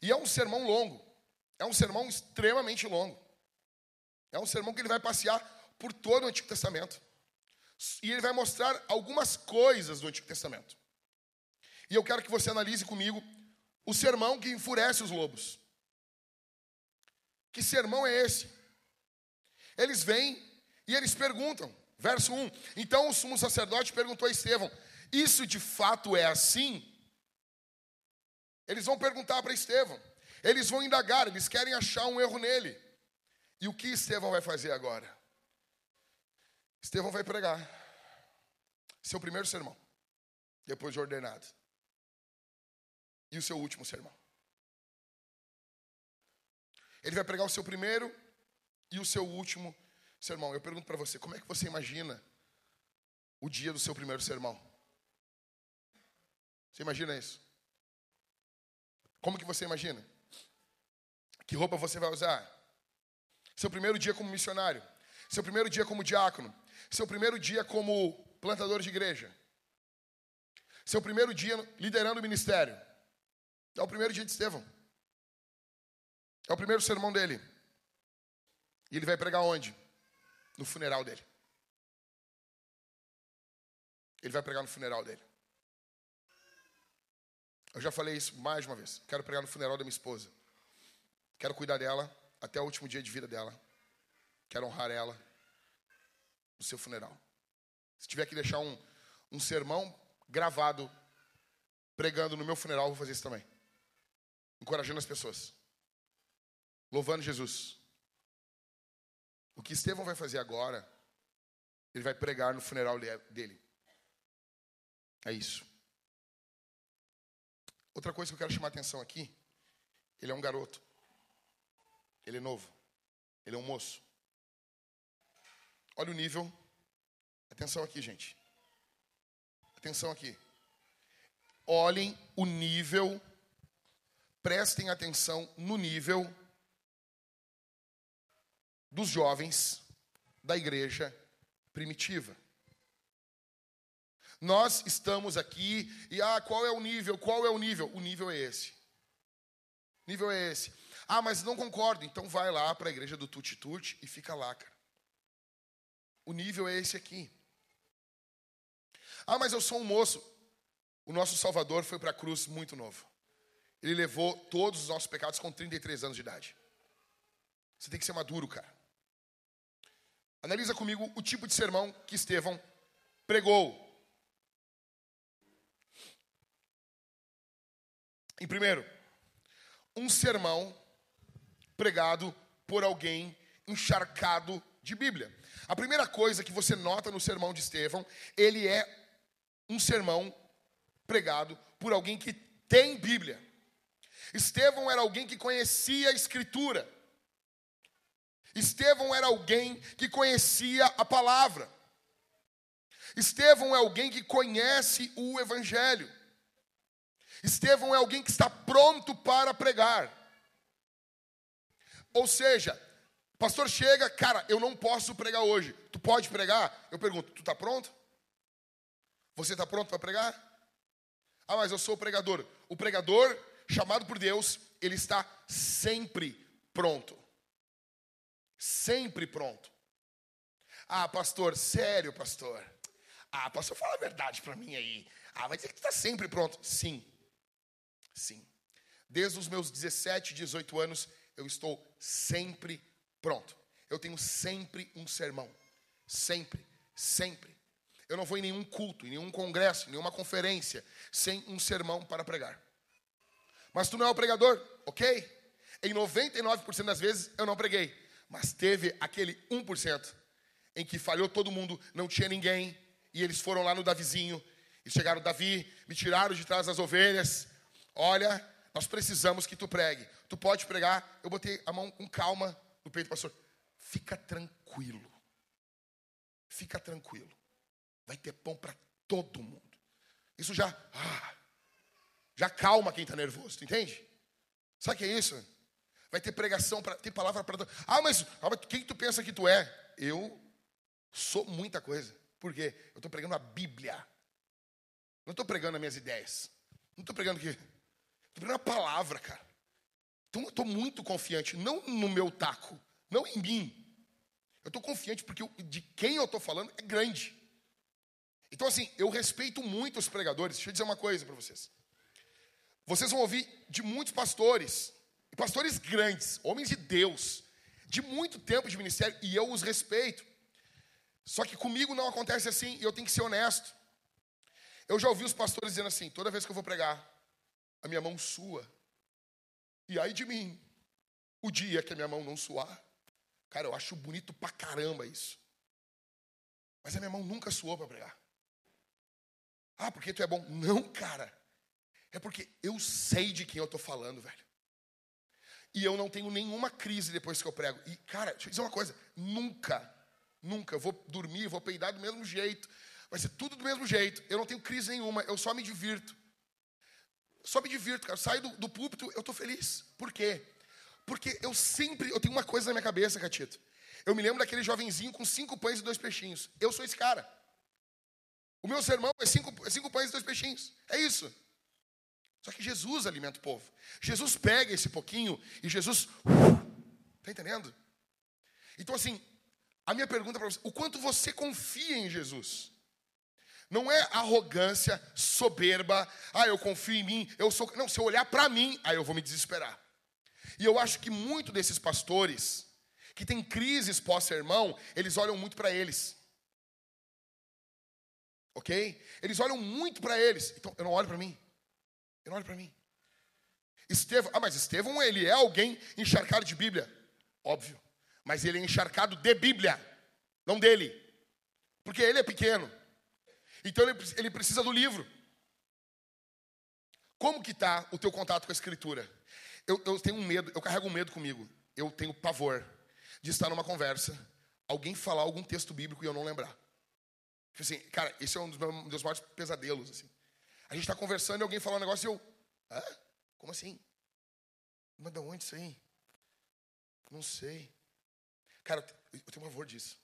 E é um sermão longo. É um sermão extremamente longo. É um sermão que ele vai passear por todo o Antigo Testamento. E ele vai mostrar algumas coisas do Antigo Testamento. E eu quero que você analise comigo o sermão que enfurece os lobos. Que sermão é esse? Eles vêm e eles perguntam, verso 1: Então o sumo sacerdote perguntou a Estevão: Isso de fato é assim? Eles vão perguntar para Estevão, eles vão indagar, eles querem achar um erro nele. E o que Estevão vai fazer agora? Estevão vai pregar seu primeiro sermão, depois de ordenado, e o seu último sermão. Ele vai pregar o seu primeiro e o seu último sermão. Eu pergunto para você, como é que você imagina o dia do seu primeiro sermão? Você imagina isso? Como que você imagina? Que roupa você vai usar? Seu primeiro dia como missionário, seu primeiro dia como diácono, seu primeiro dia como plantador de igreja, seu primeiro dia liderando o ministério. É o primeiro dia de Estevão. É o primeiro sermão dele. E ele vai pregar onde? No funeral dele. Ele vai pregar no funeral dele. Eu já falei isso mais uma vez. Quero pregar no funeral da minha esposa. Quero cuidar dela até o último dia de vida dela. Quero honrar ela no seu funeral. Se tiver que deixar um, um sermão gravado pregando no meu funeral, vou fazer isso também. Encorajando as pessoas. Louvando Jesus. O que Estevão vai fazer agora, ele vai pregar no funeral dele. É isso. Outra coisa que eu quero chamar a atenção aqui, ele é um garoto. Ele é novo. Ele é um moço. Olha o nível. Atenção aqui, gente. Atenção aqui. Olhem o nível. Prestem atenção no nível dos jovens da igreja primitiva. Nós estamos aqui e ah, qual é o nível? Qual é o nível? O nível é esse. O nível é esse. Ah, mas não concordo. Então vai lá para a igreja do Tuti Tuti e fica lá, cara. O nível é esse aqui. Ah, mas eu sou um moço. O nosso Salvador foi para a cruz muito novo. Ele levou todos os nossos pecados com 33 anos de idade. Você tem que ser maduro, cara. Analisa comigo o tipo de sermão que Estevão pregou. Em primeiro, um sermão pregado por alguém encharcado de Bíblia. A primeira coisa que você nota no sermão de Estevão, ele é um sermão pregado por alguém que tem Bíblia. Estevão era alguém que conhecia a Escritura. Estevão era alguém que conhecia a palavra. Estevão é alguém que conhece o Evangelho. Estevão é alguém que está pronto para pregar. Ou seja, o pastor chega, cara, eu não posso pregar hoje. Tu pode pregar? Eu pergunto, tu está pronto? Você está pronto para pregar? Ah, mas eu sou o pregador. O pregador, chamado por Deus, ele está sempre pronto. Sempre pronto. Ah, pastor, sério, pastor. Ah, pastor, fala a verdade para mim aí. Ah, mas é que está sempre pronto. Sim, sim. Desde os meus 17, 18 anos, eu estou sempre pronto. Eu tenho sempre um sermão. Sempre, sempre. Eu não vou em nenhum culto, em nenhum congresso, em nenhuma conferência, sem um sermão para pregar. Mas tu não é o pregador, ok? Em 99% das vezes eu não preguei. Mas teve aquele 1% em que falhou todo mundo, não tinha ninguém, e eles foram lá no Davizinho, e chegaram, Davi, me tiraram de trás das ovelhas. Olha, nós precisamos que tu pregue. Tu pode pregar. Eu botei a mão com calma no peito do pastor. Fica tranquilo. Fica tranquilo. Vai ter pão para todo mundo. Isso já, ah, já calma quem está nervoso, tu entende? Sabe o que é isso? vai ter pregação, pra, tem palavra para. Ah, mas ah, quem tu pensa que tu é? Eu sou muita coisa. Por quê? Eu estou pregando a Bíblia. Não estou pregando as minhas ideias. Não estou pregando aqui. A palavra, cara. Então eu estou muito confiante, não no meu taco, não em mim. Eu estou confiante porque de quem eu estou falando é grande. Então, assim, eu respeito muito os pregadores. Deixa eu dizer uma coisa para vocês. Vocês vão ouvir de muitos pastores, pastores grandes, homens de Deus, de muito tempo de ministério, e eu os respeito. Só que comigo não acontece assim, e eu tenho que ser honesto. Eu já ouvi os pastores dizendo assim: toda vez que eu vou pregar, a minha mão sua. E aí de mim, o dia que a minha mão não suar. Cara, eu acho bonito pra caramba isso. Mas a minha mão nunca suou para pregar. Ah, porque tu é bom. Não, cara. É porque eu sei de quem eu estou falando, velho. E eu não tenho nenhuma crise depois que eu prego. E, cara, deixa eu dizer uma coisa: nunca, nunca, vou dormir, vou peidar do mesmo jeito, vai ser tudo do mesmo jeito. Eu não tenho crise nenhuma, eu só me divirto. Só me divirto, cara. Eu saio do, do púlpito, eu estou feliz. Por quê? Porque eu sempre, eu tenho uma coisa na minha cabeça, Catito. Eu me lembro daquele jovenzinho com cinco pães e dois peixinhos. Eu sou esse cara. O meu sermão é cinco, é cinco pães e dois peixinhos. É isso. Só que Jesus alimenta o povo. Jesus pega esse pouquinho e Jesus. Está entendendo? Então, assim, a minha pergunta para você: o quanto você confia em Jesus? Não é arrogância, soberba, ah, eu confio em mim, eu sou. Não, se eu olhar para mim, aí eu vou me desesperar. E eu acho que muito desses pastores que têm crises pós-sermão, eles olham muito para eles. Ok? Eles olham muito para eles. Então, eu não olho para mim. Ele não olha para mim. Estevão, ah, mas Estevão, ele é alguém encharcado de Bíblia. Óbvio. Mas ele é encharcado de Bíblia, não dele. Porque ele é pequeno. Então ele, ele precisa do livro. Como que está o teu contato com a Escritura? Eu, eu tenho um medo, eu carrego um medo comigo. Eu tenho pavor de estar numa conversa, alguém falar algum texto bíblico e eu não lembrar. Tipo assim, cara, esse é um dos meus maiores pesadelos. Assim. A gente está conversando e alguém fala um negócio e eu. Hã? Como assim? Mas de onde isso aí? Não sei. Cara, eu tenho pavor disso.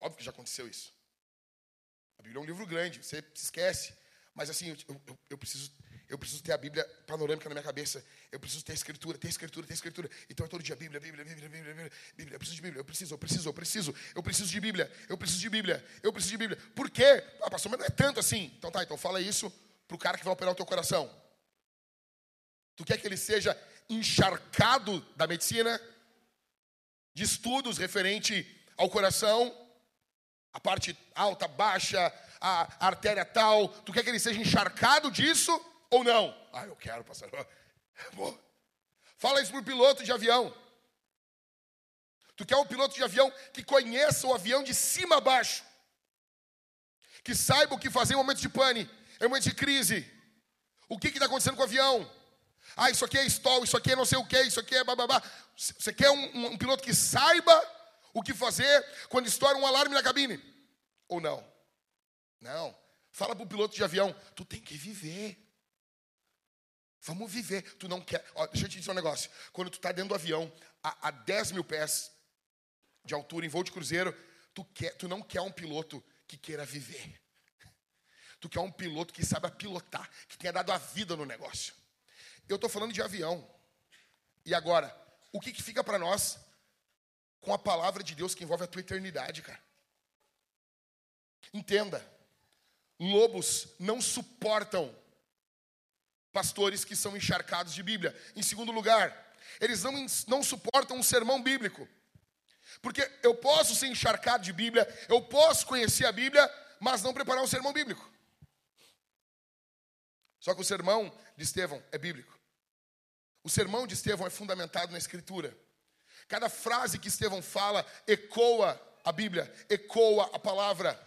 Óbvio que já aconteceu isso. A Bíblia é um livro grande, você se esquece. Mas assim, eu, eu, eu, preciso, eu preciso ter a Bíblia panorâmica na minha cabeça. Eu preciso ter escritura, ter escritura, ter escritura. Então é todo dia Bíblia, Bíblia, Bíblia, Bíblia, Bíblia, Bíblia. Eu preciso de Bíblia, eu preciso, eu preciso, eu preciso, eu preciso de Bíblia, eu preciso de Bíblia, eu preciso de Bíblia. Por quê? Ah, pastor, mas não é tanto assim. Então tá, então fala isso para o cara que vai operar o teu coração? Tu quer que ele seja encharcado da medicina, de estudos referente ao coração, a parte alta, baixa, a artéria tal, tu quer que ele seja encharcado disso ou não? Ah, eu quero, pastor. [laughs] Fala isso para o piloto de avião. Tu quer um piloto de avião que conheça o avião de cima a baixo, que saiba o que fazer em momentos de pane, é um momento de crise. O que está acontecendo com o avião? Ah, isso aqui é stall, isso aqui é não sei o que, isso aqui é bababá. Você quer um, um, piloto que saiba o que fazer quando estoura um alarme na cabine? Ou não? Não. Fala para o piloto de avião, tu tem que viver. Vamos viver. Tu não quer. Ó, deixa eu te dizer um negócio. Quando tu está dentro do avião, a, a 10 mil pés de altura, em voo de cruzeiro, tu, quer, tu não quer um piloto que queira viver. Tu quer um piloto que saiba pilotar, que tenha dado a vida no negócio. Eu estou falando de avião. E agora, o que, que fica para nós com a palavra de Deus que envolve a tua eternidade, cara? Entenda, lobos não suportam pastores que são encharcados de Bíblia. Em segundo lugar, eles não, não suportam um sermão bíblico. Porque eu posso ser encharcado de Bíblia, eu posso conhecer a Bíblia, mas não preparar um sermão bíblico. Só que o sermão de Estevão é bíblico. O sermão de Estevão é fundamentado na Escritura. Cada frase que Estevão fala ecoa a Bíblia, ecoa a palavra.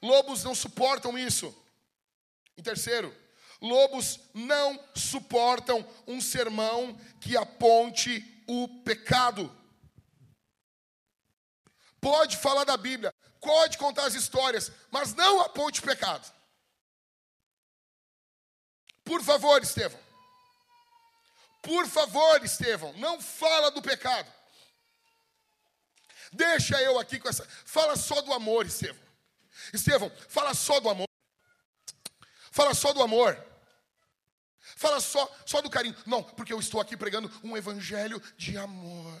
Lobos não suportam isso. Em terceiro, lobos não suportam um sermão que aponte o pecado. Pode falar da Bíblia, pode contar as histórias, mas não aponte o pecado. Por favor, Estevão. Por favor, Estevão, não fala do pecado. Deixa eu aqui com essa. Fala só do amor, Estevão. Estevão, fala só do amor. Fala só do amor. Fala só, só do carinho. Não, porque eu estou aqui pregando um evangelho de amor.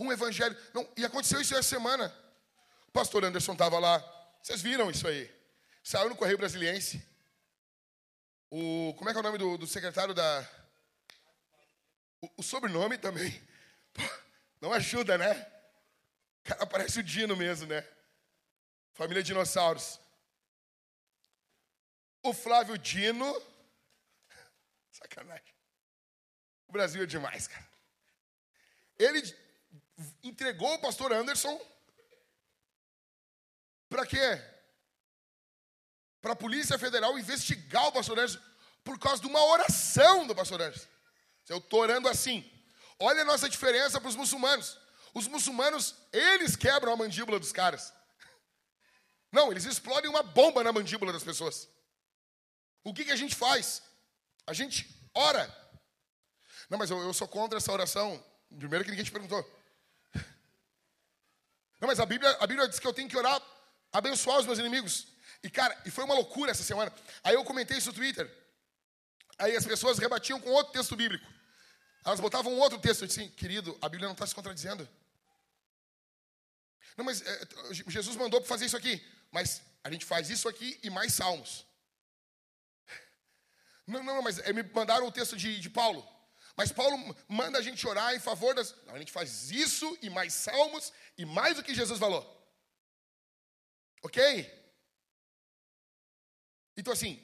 Um evangelho. Não, e aconteceu isso essa semana. O pastor Anderson estava lá. Vocês viram isso aí? Saiu no Correio Brasiliense. O, como é que é o nome do, do secretário da. O, o sobrenome também. [laughs] Não ajuda, né? Cara parece o Dino mesmo, né? Família Dinossauros. O Flávio Dino. [laughs] Sacanagem. O Brasil é demais, cara. Ele entregou o pastor Anderson para quê? Para a Polícia Federal investigar o pastor Anderson por causa de uma oração do pastor Anderson. Eu estou orando assim. Olha a nossa diferença para os muçulmanos. Os muçulmanos, eles quebram a mandíbula dos caras. Não, eles explodem uma bomba na mandíbula das pessoas. O que, que a gente faz? A gente ora. Não, mas eu, eu sou contra essa oração. Primeiro que ninguém te perguntou. Não, mas a Bíblia, a Bíblia diz que eu tenho que orar, abençoar os meus inimigos. E, cara, e foi uma loucura essa semana. Aí eu comentei isso no Twitter. Aí as pessoas rebatiam com outro texto bíblico. Elas botavam outro texto. Eu disse assim, querido, a Bíblia não está se contradizendo. Não, mas é, Jesus mandou para fazer isso aqui. Mas a gente faz isso aqui e mais salmos. Não, não, mas é, me mandaram o texto de, de Paulo. Mas Paulo manda a gente orar em favor das. Não, a gente faz isso e mais salmos e mais do que Jesus falou. Ok? Então, assim,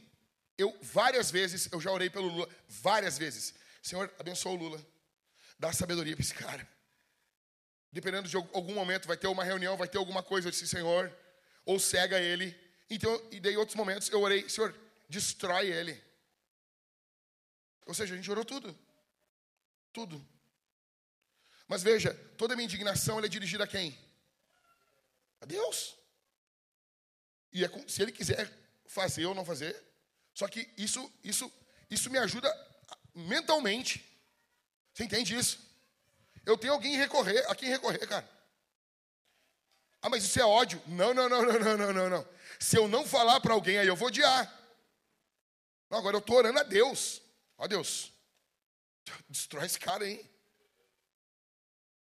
eu várias vezes, eu já orei pelo Lula, várias vezes. Senhor, abençoa o Lula. Dá sabedoria para esse cara. Dependendo de algum momento, vai ter uma reunião, vai ter alguma coisa, eu disse, Senhor, ou cega ele. Então, e daí outros momentos eu orei, Senhor, destrói ele. Ou seja, a gente orou tudo. Tudo. Mas veja, toda a minha indignação é dirigida a quem? A Deus. E é, se Ele quiser fazer ou não fazer, só que isso, isso, isso me ajuda mentalmente. Você entende isso? Eu tenho alguém recorrer, a quem recorrer, cara. Ah, mas isso é ódio. Não, não, não, não, não, não, não, não. Se eu não falar para alguém, aí eu vou odiar. Não, agora eu estou orando a Deus. Ó Deus, [laughs] destrói esse cara aí.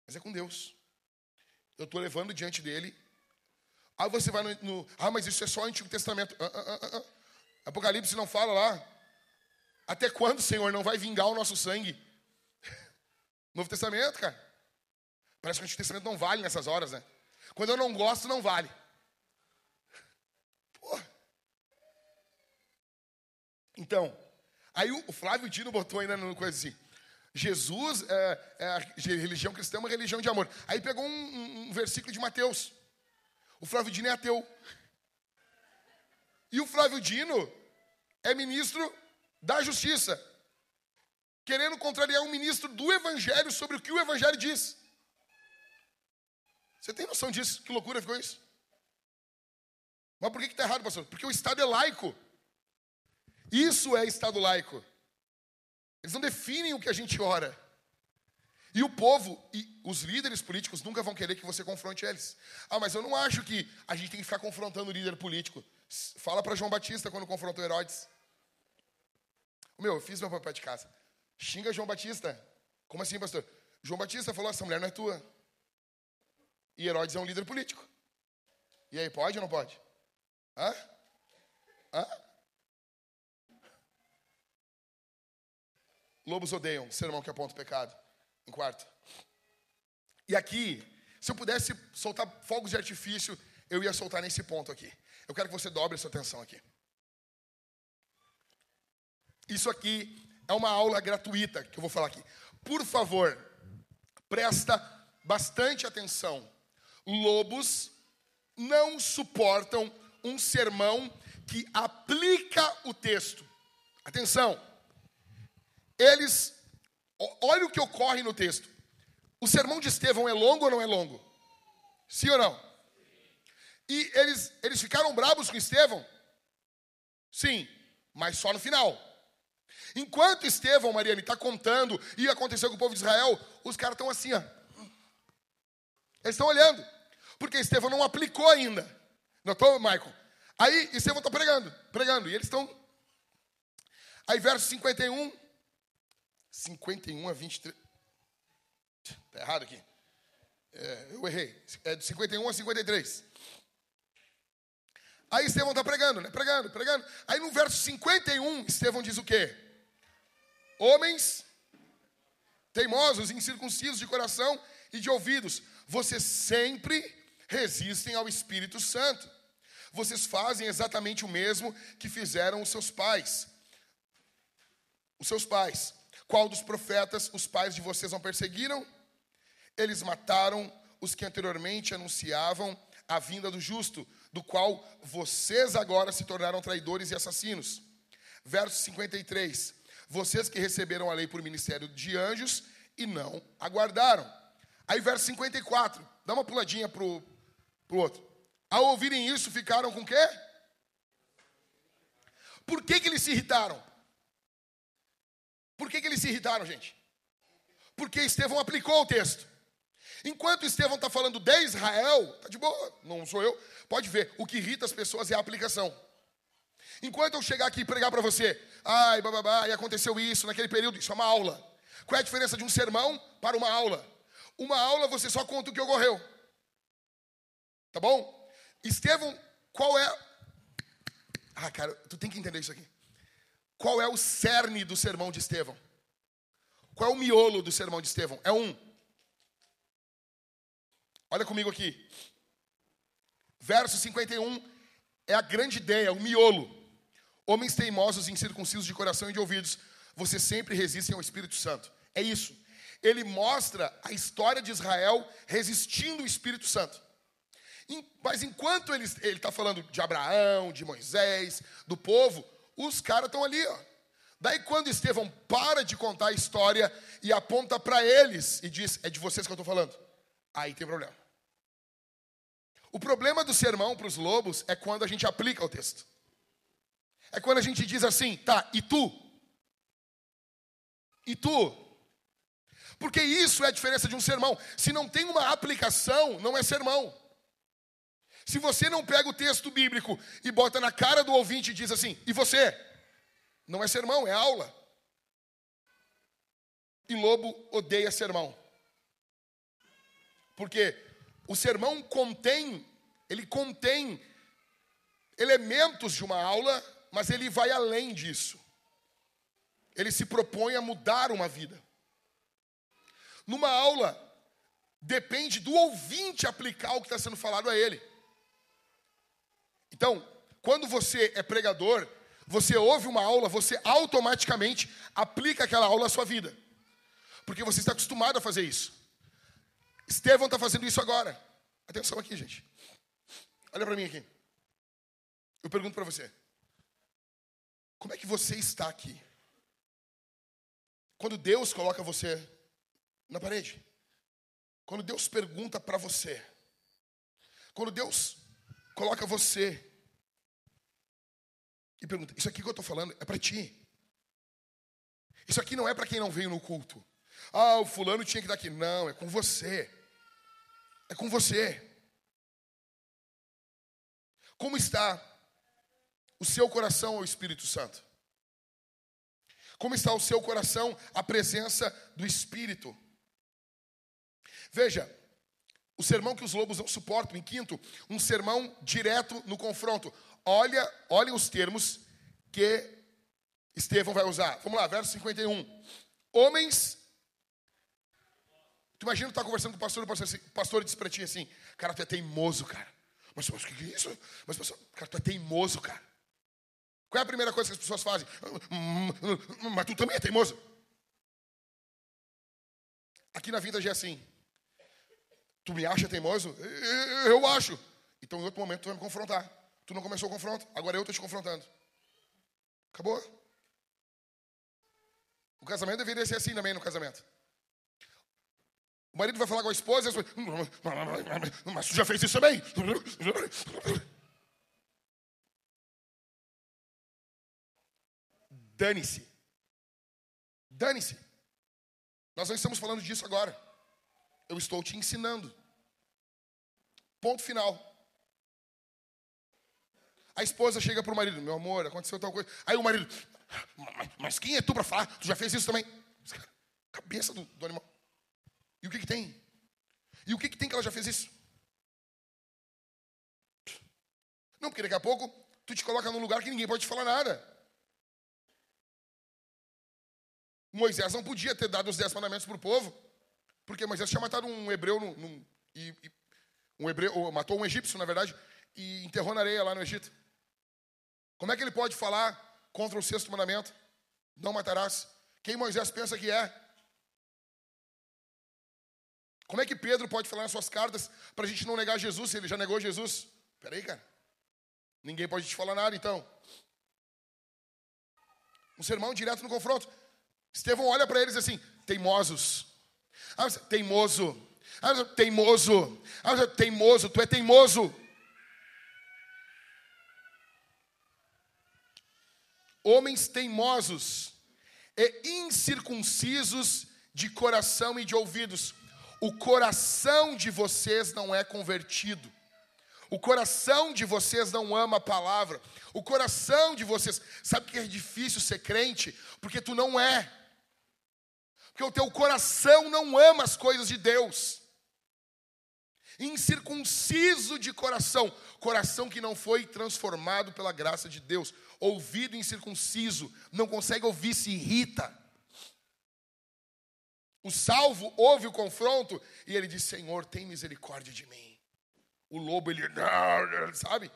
Mas é com Deus. Eu estou levando diante dele. Aí você vai no, no, Ah, mas isso é só o Antigo Testamento. Ah, ah, ah, ah, Apocalipse não fala lá. Até quando, Senhor, não vai vingar o nosso sangue? [laughs] Novo Testamento, cara. Parece que o Antigo Testamento não vale nessas horas, né? Quando eu não gosto, não vale. Pô. Então, Aí o Flávio Dino botou ainda no coisa assim. Jesus, é, é, a religião cristã é uma religião de amor. Aí pegou um, um, um versículo de Mateus. O Flávio Dino é ateu. E o Flávio Dino é ministro da justiça. Querendo contrariar um ministro do evangelho sobre o que o evangelho diz. Você tem noção disso? Que loucura ficou isso? Mas por que está errado, pastor? Porque o Estado é laico. Isso é Estado laico. Eles não definem o que a gente ora. E o povo e os líderes políticos nunca vão querer que você confronte eles. Ah, mas eu não acho que a gente tem que ficar confrontando o líder político. Fala para João Batista quando confrontou Herodes. Meu, eu fiz meu papel de casa. Xinga João Batista. Como assim, pastor? João Batista falou: essa mulher não é tua. E Herodes é um líder político. E aí, pode ou não pode? Hã? Hã? Lobos odeiam sermão que aponta o pecado. Em quarto. E aqui, se eu pudesse soltar fogos de artifício, eu ia soltar nesse ponto aqui. Eu quero que você dobre a sua atenção aqui. Isso aqui é uma aula gratuita que eu vou falar aqui. Por favor, presta bastante atenção. Lobos não suportam um sermão que aplica o texto. Atenção eles, olha o que ocorre no texto. O sermão de Estevão é longo ou não é longo? Sim ou não? E eles, eles ficaram bravos com Estevão? Sim, mas só no final. Enquanto Estevão, Mariane, está contando e aconteceu com o povo de Israel, os caras estão assim, ó. Eles estão olhando. Porque Estevão não aplicou ainda. Notou, Michael? Aí Estevão está pregando, pregando, e eles estão. Aí, verso 51. 51 a 23. Está errado aqui. É, eu errei. É de 51 a 53. Aí Estevão está pregando, né? Pregando, pregando. Aí no verso 51, Estevão diz o quê? Homens teimosos, incircuncisos de coração e de ouvidos, vocês sempre resistem ao Espírito Santo. Vocês fazem exatamente o mesmo que fizeram os seus pais. Os seus pais. Qual dos profetas os pais de vocês não perseguiram? Eles mataram os que anteriormente anunciavam a vinda do justo, do qual vocês agora se tornaram traidores e assassinos. Verso 53. Vocês que receberam a lei por ministério de anjos e não aguardaram. Aí, verso 54. Dá uma puladinha para o outro. Ao ouvirem isso, ficaram com o quê? Por que, que eles se irritaram? Por que, que eles se irritaram, gente? Porque Estevão aplicou o texto. Enquanto Estevão está falando de Israel, está de boa, não sou eu. Pode ver, o que irrita as pessoas é a aplicação. Enquanto eu chegar aqui e pregar para você, ai, bababá, e aconteceu isso naquele período, isso é uma aula. Qual é a diferença de um sermão para uma aula? Uma aula você só conta o que ocorreu. Tá bom? Estevão, qual é. Ah, cara, tu tem que entender isso aqui. Qual é o cerne do sermão de Estevão? Qual é o miolo do sermão de Estevão? É um. Olha comigo aqui. Verso 51 é a grande ideia, o miolo. Homens teimosos, incircuncisos de coração e de ouvidos, vocês sempre resistem ao Espírito Santo. É isso. Ele mostra a história de Israel resistindo ao Espírito Santo. Mas enquanto ele está falando de Abraão, de Moisés, do povo, os caras estão ali, ó. Daí quando Estevão para de contar a história e aponta para eles e diz, é de vocês que eu estou falando. Aí tem problema. O problema do sermão para os lobos é quando a gente aplica o texto. É quando a gente diz assim, tá, e tu? E tu? Porque isso é a diferença de um sermão. Se não tem uma aplicação, não é sermão. Se você não pega o texto bíblico e bota na cara do ouvinte e diz assim, e você? Não é sermão, é aula. E lobo odeia sermão. Porque o sermão contém, ele contém elementos de uma aula, mas ele vai além disso. Ele se propõe a mudar uma vida. Numa aula, depende do ouvinte aplicar o que está sendo falado a ele. Então, quando você é pregador, você ouve uma aula, você automaticamente aplica aquela aula à sua vida. Porque você está acostumado a fazer isso. Estevão está fazendo isso agora. Atenção aqui, gente. Olha para mim aqui. Eu pergunto para você: como é que você está aqui? Quando Deus coloca você na parede, quando Deus pergunta para você, quando Deus coloca você e pergunta: Isso aqui que eu estou falando é para ti. Isso aqui não é para quem não veio no culto. Ah, o fulano tinha que estar aqui. Não, é com você. É com você. Como está o seu coração ao Espírito Santo? Como está o seu coração à presença do Espírito? Veja, o sermão que os lobos não suportam, em quinto, um sermão direto no confronto. Olha, olhem os termos que Estevão vai usar. Vamos lá, verso 51. Homens. Tu imagina tu tá conversando com o pastor, o pastor, o pastor diz pra ti assim: Cara, tu é teimoso, cara. Mas, mas o que é isso? Mas, pastor, cara, tu é teimoso, cara. Qual é a primeira coisa que as pessoas fazem? Mas tu também é teimoso. Aqui na vida já é assim. Tu me acha teimoso? Eu acho. Então, em outro momento, tu vai me confrontar. Tu não começou o confronto, agora eu estou te confrontando. Acabou. O casamento deveria ser assim também no casamento. O marido vai falar com a esposa e a esposa, mas tu já fez isso também? Dane-se. Dane-se. Nós não estamos falando disso agora. Eu estou te ensinando. Ponto final. A esposa chega para o marido: Meu amor, aconteceu tal coisa. Aí o marido: Mas quem é tu para falar? Tu já fez isso também? Cabeça do, do animal. E o que, que tem? E o que, que tem que ela já fez isso? Não, porque daqui a pouco tu te coloca num lugar que ninguém pode te falar nada. Moisés não podia ter dado os dez mandamentos para o povo, porque Moisés tinha matado um hebreu num, num, e, e, um hebreu, matou um egípcio, na verdade, e enterrou na areia lá no Egito. Como é que ele pode falar contra o sexto mandamento? Não matarás. Quem Moisés pensa que é? Como é que Pedro pode falar nas suas cartas para a gente não negar Jesus se ele já negou Jesus? Peraí, cara. Ninguém pode te falar nada, então. Um sermão direto no confronto. Estevão olha para eles assim, teimosos. Ah, teimoso. Ah, teimoso. Ah, teimoso, tu é teimoso. Homens teimosos e incircuncisos de coração e de ouvidos. O coração de vocês não é convertido. O coração de vocês não ama a palavra. O coração de vocês, sabe que é difícil ser crente? Porque tu não é. Porque o teu coração não ama as coisas de Deus. Incircunciso de coração, coração que não foi transformado pela graça de Deus. Ouvido incircunciso, não consegue ouvir, se irrita. O salvo ouve o confronto e ele diz: Senhor, tem misericórdia de mim. O lobo, ele, sabe?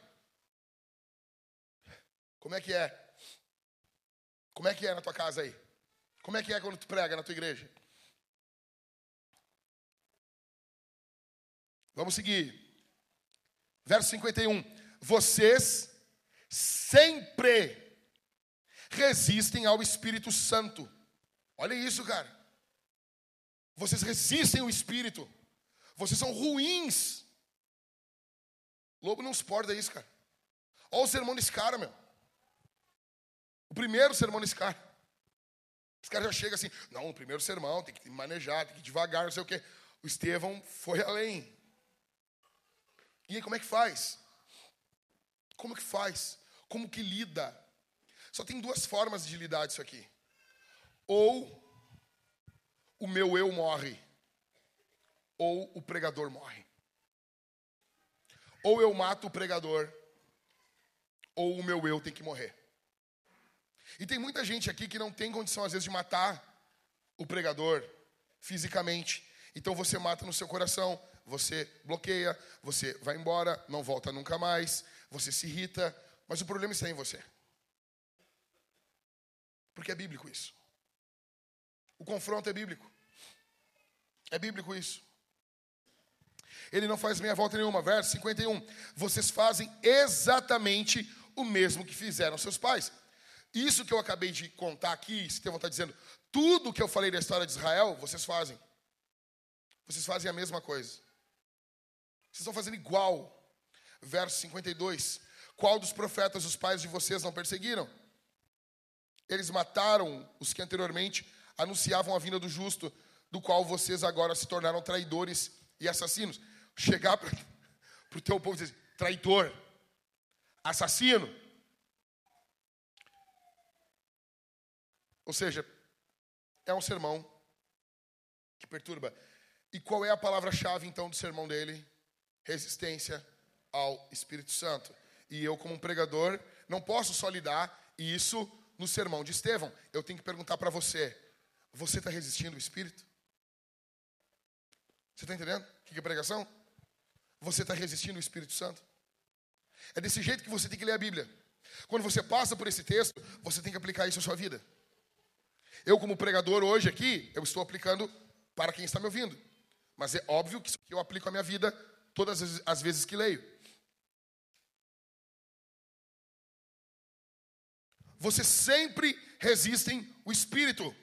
Como é que é? Como é que é na tua casa aí? Como é que é quando tu prega na tua igreja? Vamos seguir. Verso 51. Vocês sempre resistem ao Espírito Santo. Olha isso, cara. Vocês resistem ao Espírito. Vocês são ruins Lobo não suporta isso, cara. Olha o sermão desse cara, meu. O primeiro sermão desse cara. Os caras já chegam assim, não, o primeiro sermão tem que manejar, tem que devagar, não sei o quê. O Estevão foi além. E aí, como é que faz? Como que faz? Como que lida? Só tem duas formas de lidar disso aqui. Ou o meu eu morre, ou o pregador morre. Ou eu mato o pregador, ou o meu eu tem que morrer. E tem muita gente aqui que não tem condição, às vezes, de matar o pregador fisicamente. Então você mata no seu coração, você bloqueia, você vai embora, não volta nunca mais, você se irrita, mas o problema está em você. Porque é bíblico isso. O confronto é bíblico. É bíblico isso. Ele não faz meia volta nenhuma. Verso 51. Vocês fazem exatamente o mesmo que fizeram seus pais. Isso que eu acabei de contar aqui, Estevão está dizendo, tudo que eu falei da história de Israel, vocês fazem. Vocês fazem a mesma coisa. Vocês estão fazendo igual. Verso 52. Qual dos profetas os pais de vocês não perseguiram? Eles mataram os que anteriormente anunciavam a vinda do justo, do qual vocês agora se tornaram traidores e assassinos chegar para o teu povo e dizer: traidor, assassino. Ou seja, é um sermão que perturba. E qual é a palavra-chave então do sermão dele? Resistência ao Espírito Santo. E eu, como um pregador, não posso só lidar isso no sermão de Estevão. Eu tenho que perguntar para você: você está resistindo ao Espírito? Você está entendendo? O que é pregação? você está resistindo ao Espírito Santo. É desse jeito que você tem que ler a Bíblia. Quando você passa por esse texto, você tem que aplicar isso à sua vida. Eu, como pregador hoje aqui, eu estou aplicando para quem está me ouvindo. Mas é óbvio que eu aplico a minha vida todas as vezes que leio. Você sempre resistem o Espírito.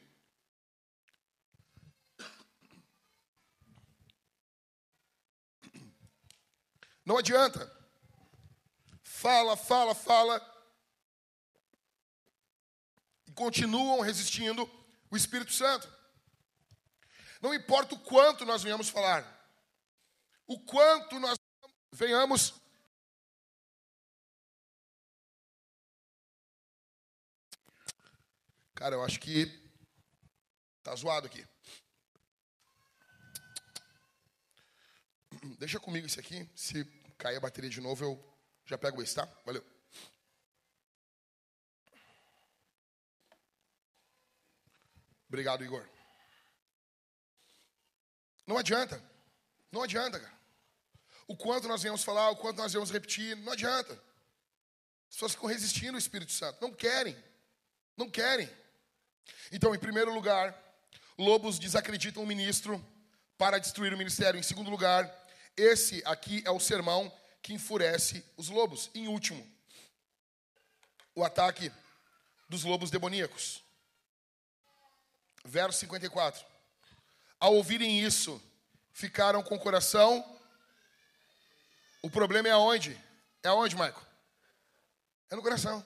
Não adianta. Fala, fala, fala. Continuam resistindo o Espírito Santo. Não importa o quanto nós venhamos falar, o quanto nós venhamos Cara, eu acho que tá zoado aqui. Deixa comigo isso aqui. Se cair a bateria de novo, eu já pego esse, tá? Valeu. Obrigado, Igor. Não adianta. Não adianta, cara. O quanto nós viemos falar, o quanto nós viemos repetir, não adianta. As pessoas ficam resistindo ao Espírito Santo. Não querem. Não querem. Então, em primeiro lugar, lobos desacreditam o ministro para destruir o ministério. Em segundo lugar, esse aqui é o sermão que enfurece os lobos. Em último, o ataque dos lobos demoníacos. Verso 54. Ao ouvirem isso, ficaram com o coração. O problema é aonde? É aonde, Maico? É no coração.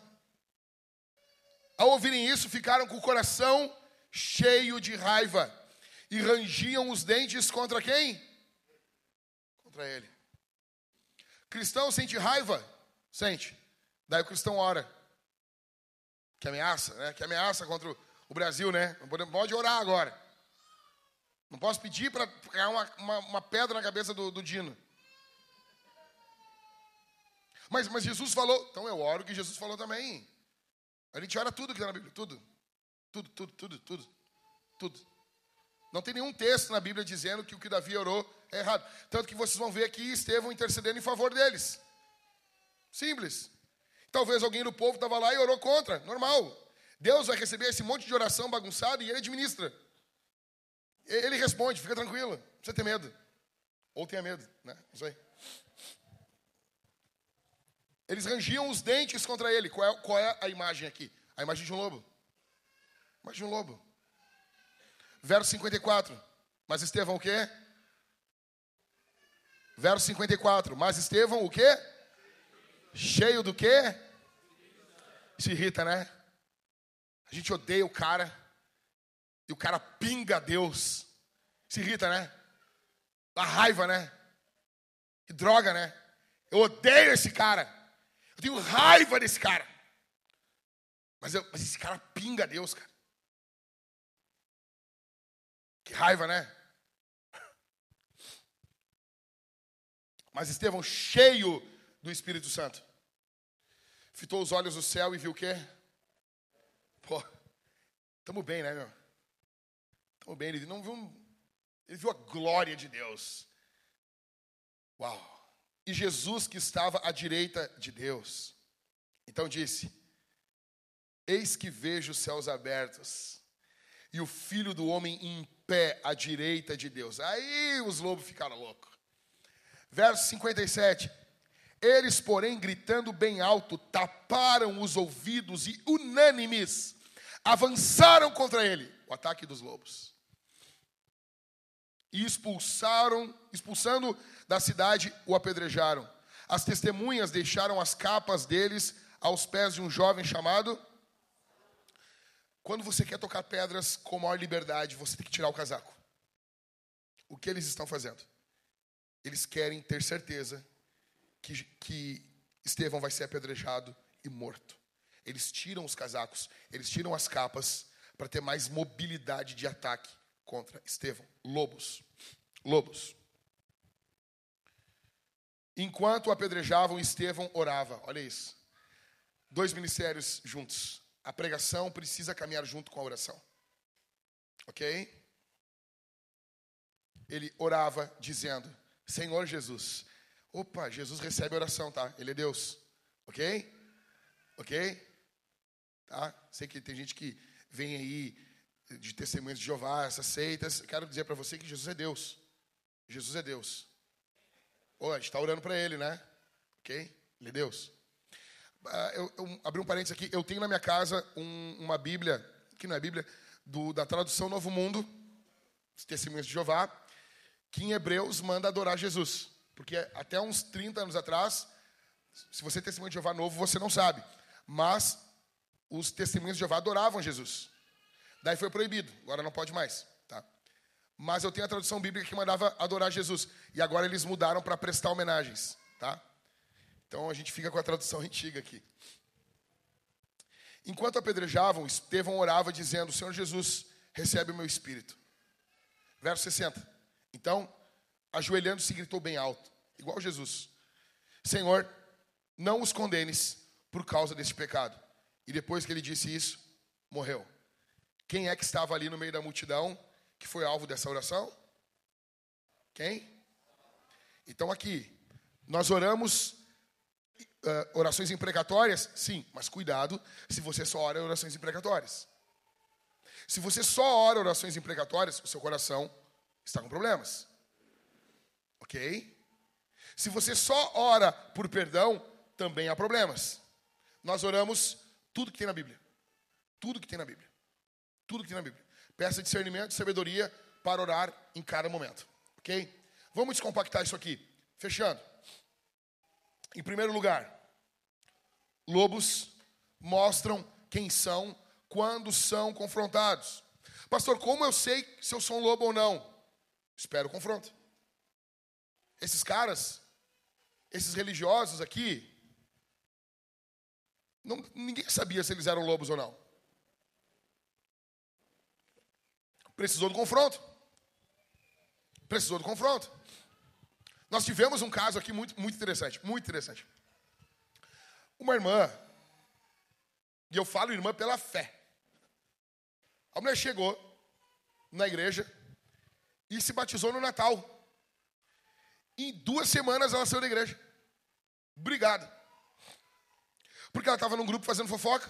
Ao ouvirem isso, ficaram com o coração cheio de raiva e rangiam os dentes contra quem? Contra ele. Cristão sente raiva? Sente. Daí o cristão ora. Que ameaça, né? Que ameaça contra o Brasil, né? Não pode orar agora. Não posso pedir para cair uma, uma, uma, pedra na cabeça do, do Dino. Mas, mas Jesus falou, então eu oro que Jesus falou também. A gente ora tudo que está na Bíblia, tudo. Tudo, tudo, tudo, tudo. Tudo. Não tem nenhum texto na Bíblia dizendo que o que Davi orou é errado. Tanto que vocês vão ver aqui Estevão intercedendo em favor deles. Simples. Talvez alguém do povo estava lá e orou contra. Normal. Deus vai receber esse monte de oração bagunçada e ele administra. Ele responde, fica tranquilo. Não precisa ter medo. Ou tenha medo, né? Não sei. Eles rangiam os dentes contra ele. Qual é, qual é a imagem aqui? A imagem de um lobo. A imagem de um lobo. Verso 54. Mas Estevão o quê? Verso 54. Mas Estevão o quê? Cheio do quê? Se irrita, né? A gente odeia o cara. E o cara pinga a Deus. Se irrita, né? Dá raiva, né? Que droga, né? Eu odeio esse cara. Eu tenho raiva desse cara. Mas, eu, mas esse cara pinga Deus, cara. Que raiva, né? Mas Estevão, cheio do Espírito Santo, fitou os olhos no céu e viu o quê? Pô, estamos bem, né, meu? Estamos bem. Ele não viu, ele viu a glória de Deus. Uau! e Jesus que estava à direita de Deus. Então disse: Eis que vejo os céus abertos e o filho do homem em pé à direita de Deus. Aí os lobos ficaram loucos. Verso 57. Eles, porém, gritando bem alto, taparam os ouvidos e, unânimes, avançaram contra ele. O ataque dos lobos. E expulsaram, expulsando da cidade o apedrejaram. As testemunhas deixaram as capas deles aos pés de um jovem chamado. Quando você quer tocar pedras com maior liberdade, você tem que tirar o casaco. O que eles estão fazendo? Eles querem ter certeza que, que Estevão vai ser apedrejado e morto. Eles tiram os casacos, eles tiram as capas para ter mais mobilidade de ataque contra Estevão. Lobos. Lobos. Enquanto apedrejavam, Estevão orava. Olha isso. Dois ministérios juntos. A pregação precisa caminhar junto com a oração. Ok? Ele orava dizendo: Senhor Jesus. Opa, Jesus recebe a oração, tá? Ele é Deus. Ok? Ok? Tá? Sei que tem gente que vem aí de testemunhas de Jeová, essas seitas. quero dizer para você que Jesus é Deus. Jesus é Deus. Oh, a gente está orando para ele, né? Ok? Ele é Deus. Uh, eu, eu, abri um parênteses aqui. Eu tenho na minha casa um, uma Bíblia, que não é Bíblia, do, da tradução Novo Mundo, Testemunhas de Jeová, que em Hebreus manda adorar Jesus. Porque até uns 30 anos atrás, se você é testemunho de Jeová novo, você não sabe. Mas os testemunhos de Jeová adoravam Jesus. Daí foi proibido, agora não pode mais. Tá? Mas eu tenho a tradução bíblica que mandava adorar Jesus. E agora eles mudaram para prestar homenagens. Tá? Então a gente fica com a tradução [laughs] antiga aqui. Enquanto apedrejavam, Estevão orava dizendo: Senhor Jesus, recebe o meu espírito. Verso 60. Então, ajoelhando-se, gritou bem alto, igual Jesus: Senhor, não os condenes por causa desse pecado. E depois que ele disse isso, morreu. Quem é que estava ali no meio da multidão que foi alvo dessa oração? Quem? Então aqui, nós oramos uh, orações imprecatórias? Sim, mas cuidado se você só ora orações imprecatórias. Se você só ora orações imprecatórias, o seu coração está com problemas. Ok? Se você só ora por perdão, também há problemas. Nós oramos tudo que tem na Bíblia. Tudo que tem na Bíblia. Tudo que tem na Bíblia. Peça discernimento e sabedoria para orar em cada momento. Ok? Vamos descompactar isso aqui. Fechando. Em primeiro lugar, lobos mostram quem são quando são confrontados. Pastor, como eu sei se eu sou um lobo ou não? Espero o confronto. Esses caras, esses religiosos aqui, não, ninguém sabia se eles eram lobos ou não. Precisou do confronto. Precisou do confronto. Nós tivemos um caso aqui muito, muito interessante, muito interessante. Uma irmã, e eu falo irmã pela fé. A mulher chegou na igreja e se batizou no Natal. Em duas semanas ela saiu da igreja. Obrigado. Porque ela estava num grupo fazendo fofoca.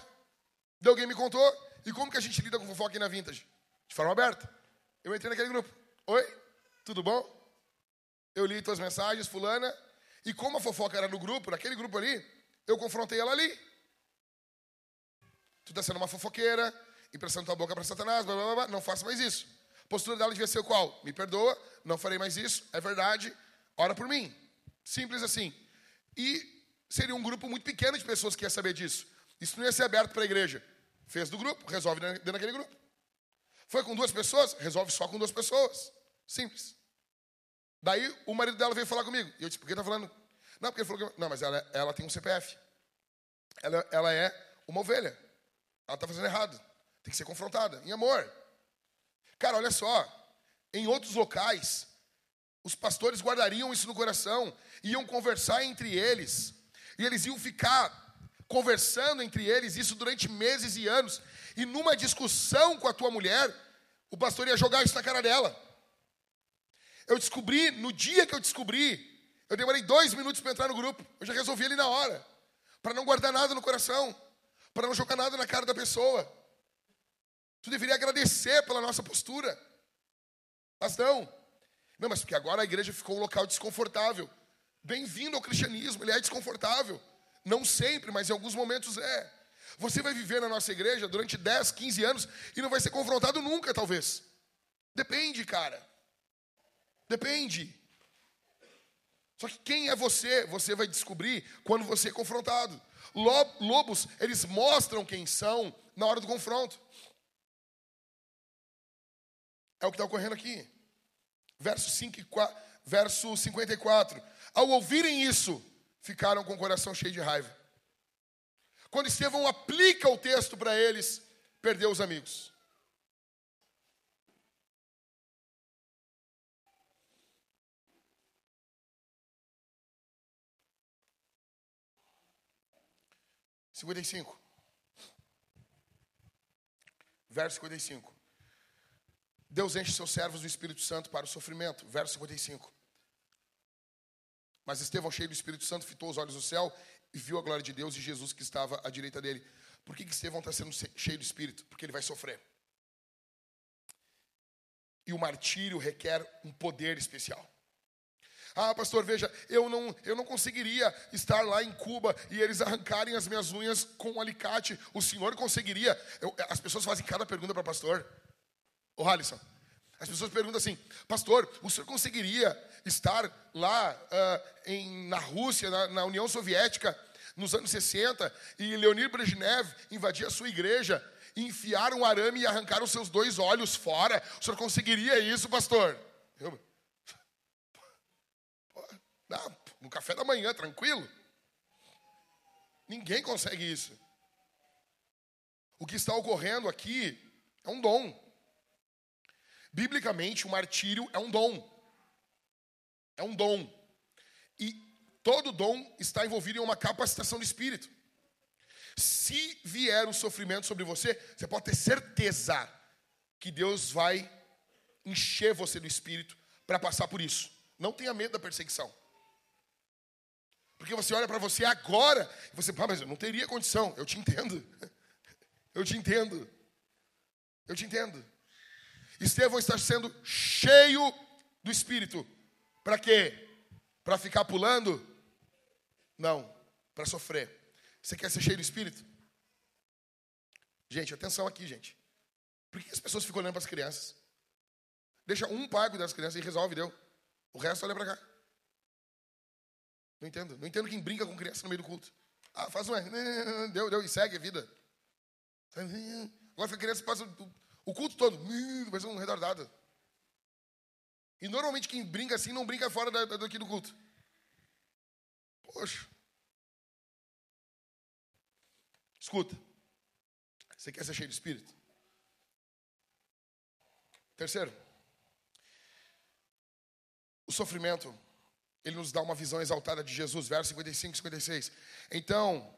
Daí alguém me contou. E como que a gente lida com fofoca aqui na Vintage? De forma aberta. Eu entrei naquele grupo. Oi, tudo bom? Eu li tuas mensagens, fulana. E como a fofoca era no grupo, naquele grupo ali, eu confrontei ela ali. Tu está sendo uma fofoqueira, emprestando tua boca para Satanás, blá, blá, blá, não faça mais isso. A postura dela devia ser qual? Me perdoa, não farei mais isso, é verdade, ora por mim. Simples assim. E seria um grupo muito pequeno de pessoas que ia saber disso. Isso não ia ser aberto para a igreja. Fez do grupo, resolve dentro daquele grupo. Foi com duas pessoas, resolve só com duas pessoas. Simples. Daí o marido dela veio falar comigo. E eu disse, por que tá falando? Não, porque ele falou que. Não, mas ela, ela tem um CPF. Ela, ela é uma ovelha. Ela está fazendo errado. Tem que ser confrontada. Em amor. Cara, olha só. Em outros locais, os pastores guardariam isso no coração, iam conversar entre eles, e eles iam ficar conversando entre eles isso durante meses e anos, e numa discussão com a tua mulher, o pastor ia jogar isso na cara dela. Eu descobri, no dia que eu descobri, eu demorei dois minutos para entrar no grupo. Eu já resolvi ali na hora. Para não guardar nada no coração. Para não jogar nada na cara da pessoa. Tu deveria agradecer pela nossa postura. Mas não. Não, mas porque agora a igreja ficou um local desconfortável. Bem-vindo ao cristianismo, ele é desconfortável. Não sempre, mas em alguns momentos é. Você vai viver na nossa igreja durante 10, 15 anos e não vai ser confrontado nunca, talvez. Depende, cara. Depende. Só que quem é você, você vai descobrir quando você é confrontado. Lobos, eles mostram quem são na hora do confronto. É o que está ocorrendo aqui. Verso, 5 verso 54. Ao ouvirem isso, ficaram com o coração cheio de raiva. Quando Estevão aplica o texto para eles, perdeu os amigos. Cinquenta e cinco. Verso 55. Deus enche seus servos do Espírito Santo para o sofrimento. Verso 55. Mas Estevão, cheio do Espírito Santo, fitou os olhos no céu e viu a glória de Deus e Jesus que estava à direita dele. Por que, que Estevão está sendo cheio do Espírito? Porque ele vai sofrer. E o martírio requer um poder especial. Ah, pastor, veja, eu não, eu não conseguiria estar lá em Cuba e eles arrancarem as minhas unhas com um alicate. O senhor conseguiria? Eu, as pessoas fazem cada pergunta para o pastor. Ô, Alisson, as pessoas perguntam assim, pastor, o senhor conseguiria estar lá uh, em, na Rússia, na, na, União Soviética, nos anos 60, e Leonid Brezhnev invadir a sua igreja, enfiar um arame e arrancar os seus dois olhos fora. O senhor conseguiria isso, pastor? Eu, não, no café da manhã, tranquilo. Ninguém consegue isso. O que está ocorrendo aqui é um dom. Biblicamente, o martírio é um dom. É um dom. E todo dom está envolvido em uma capacitação de espírito. Se vier o sofrimento sobre você, você pode ter certeza que Deus vai encher você do espírito para passar por isso. Não tenha medo da perseguição. Porque você olha para você agora e você, ah, mas eu não teria condição. Eu te entendo. [laughs] Eu te entendo. Eu te entendo. Estevão está sendo cheio do Espírito. Para quê? Para ficar pulando? Não, para sofrer. Você quer ser cheio do Espírito? Gente, atenção aqui, gente. Por que as pessoas ficam olhando para as crianças? Deixa um pai cuidar das crianças e resolve, deu. O resto olha para cá. Não entendo. Não entendo quem brinca com criança no meio do culto. Ah, faz uma. [laughs] Deu, deu, e segue a vida. Agora a criança passa o culto todo, ser um retardado. E normalmente quem brinca assim não brinca fora daqui do culto. Poxa. Escuta. Você quer ser cheio de espírito? Terceiro. O sofrimento ele nos dá uma visão exaltada de Jesus, verso 55 e 56. Então,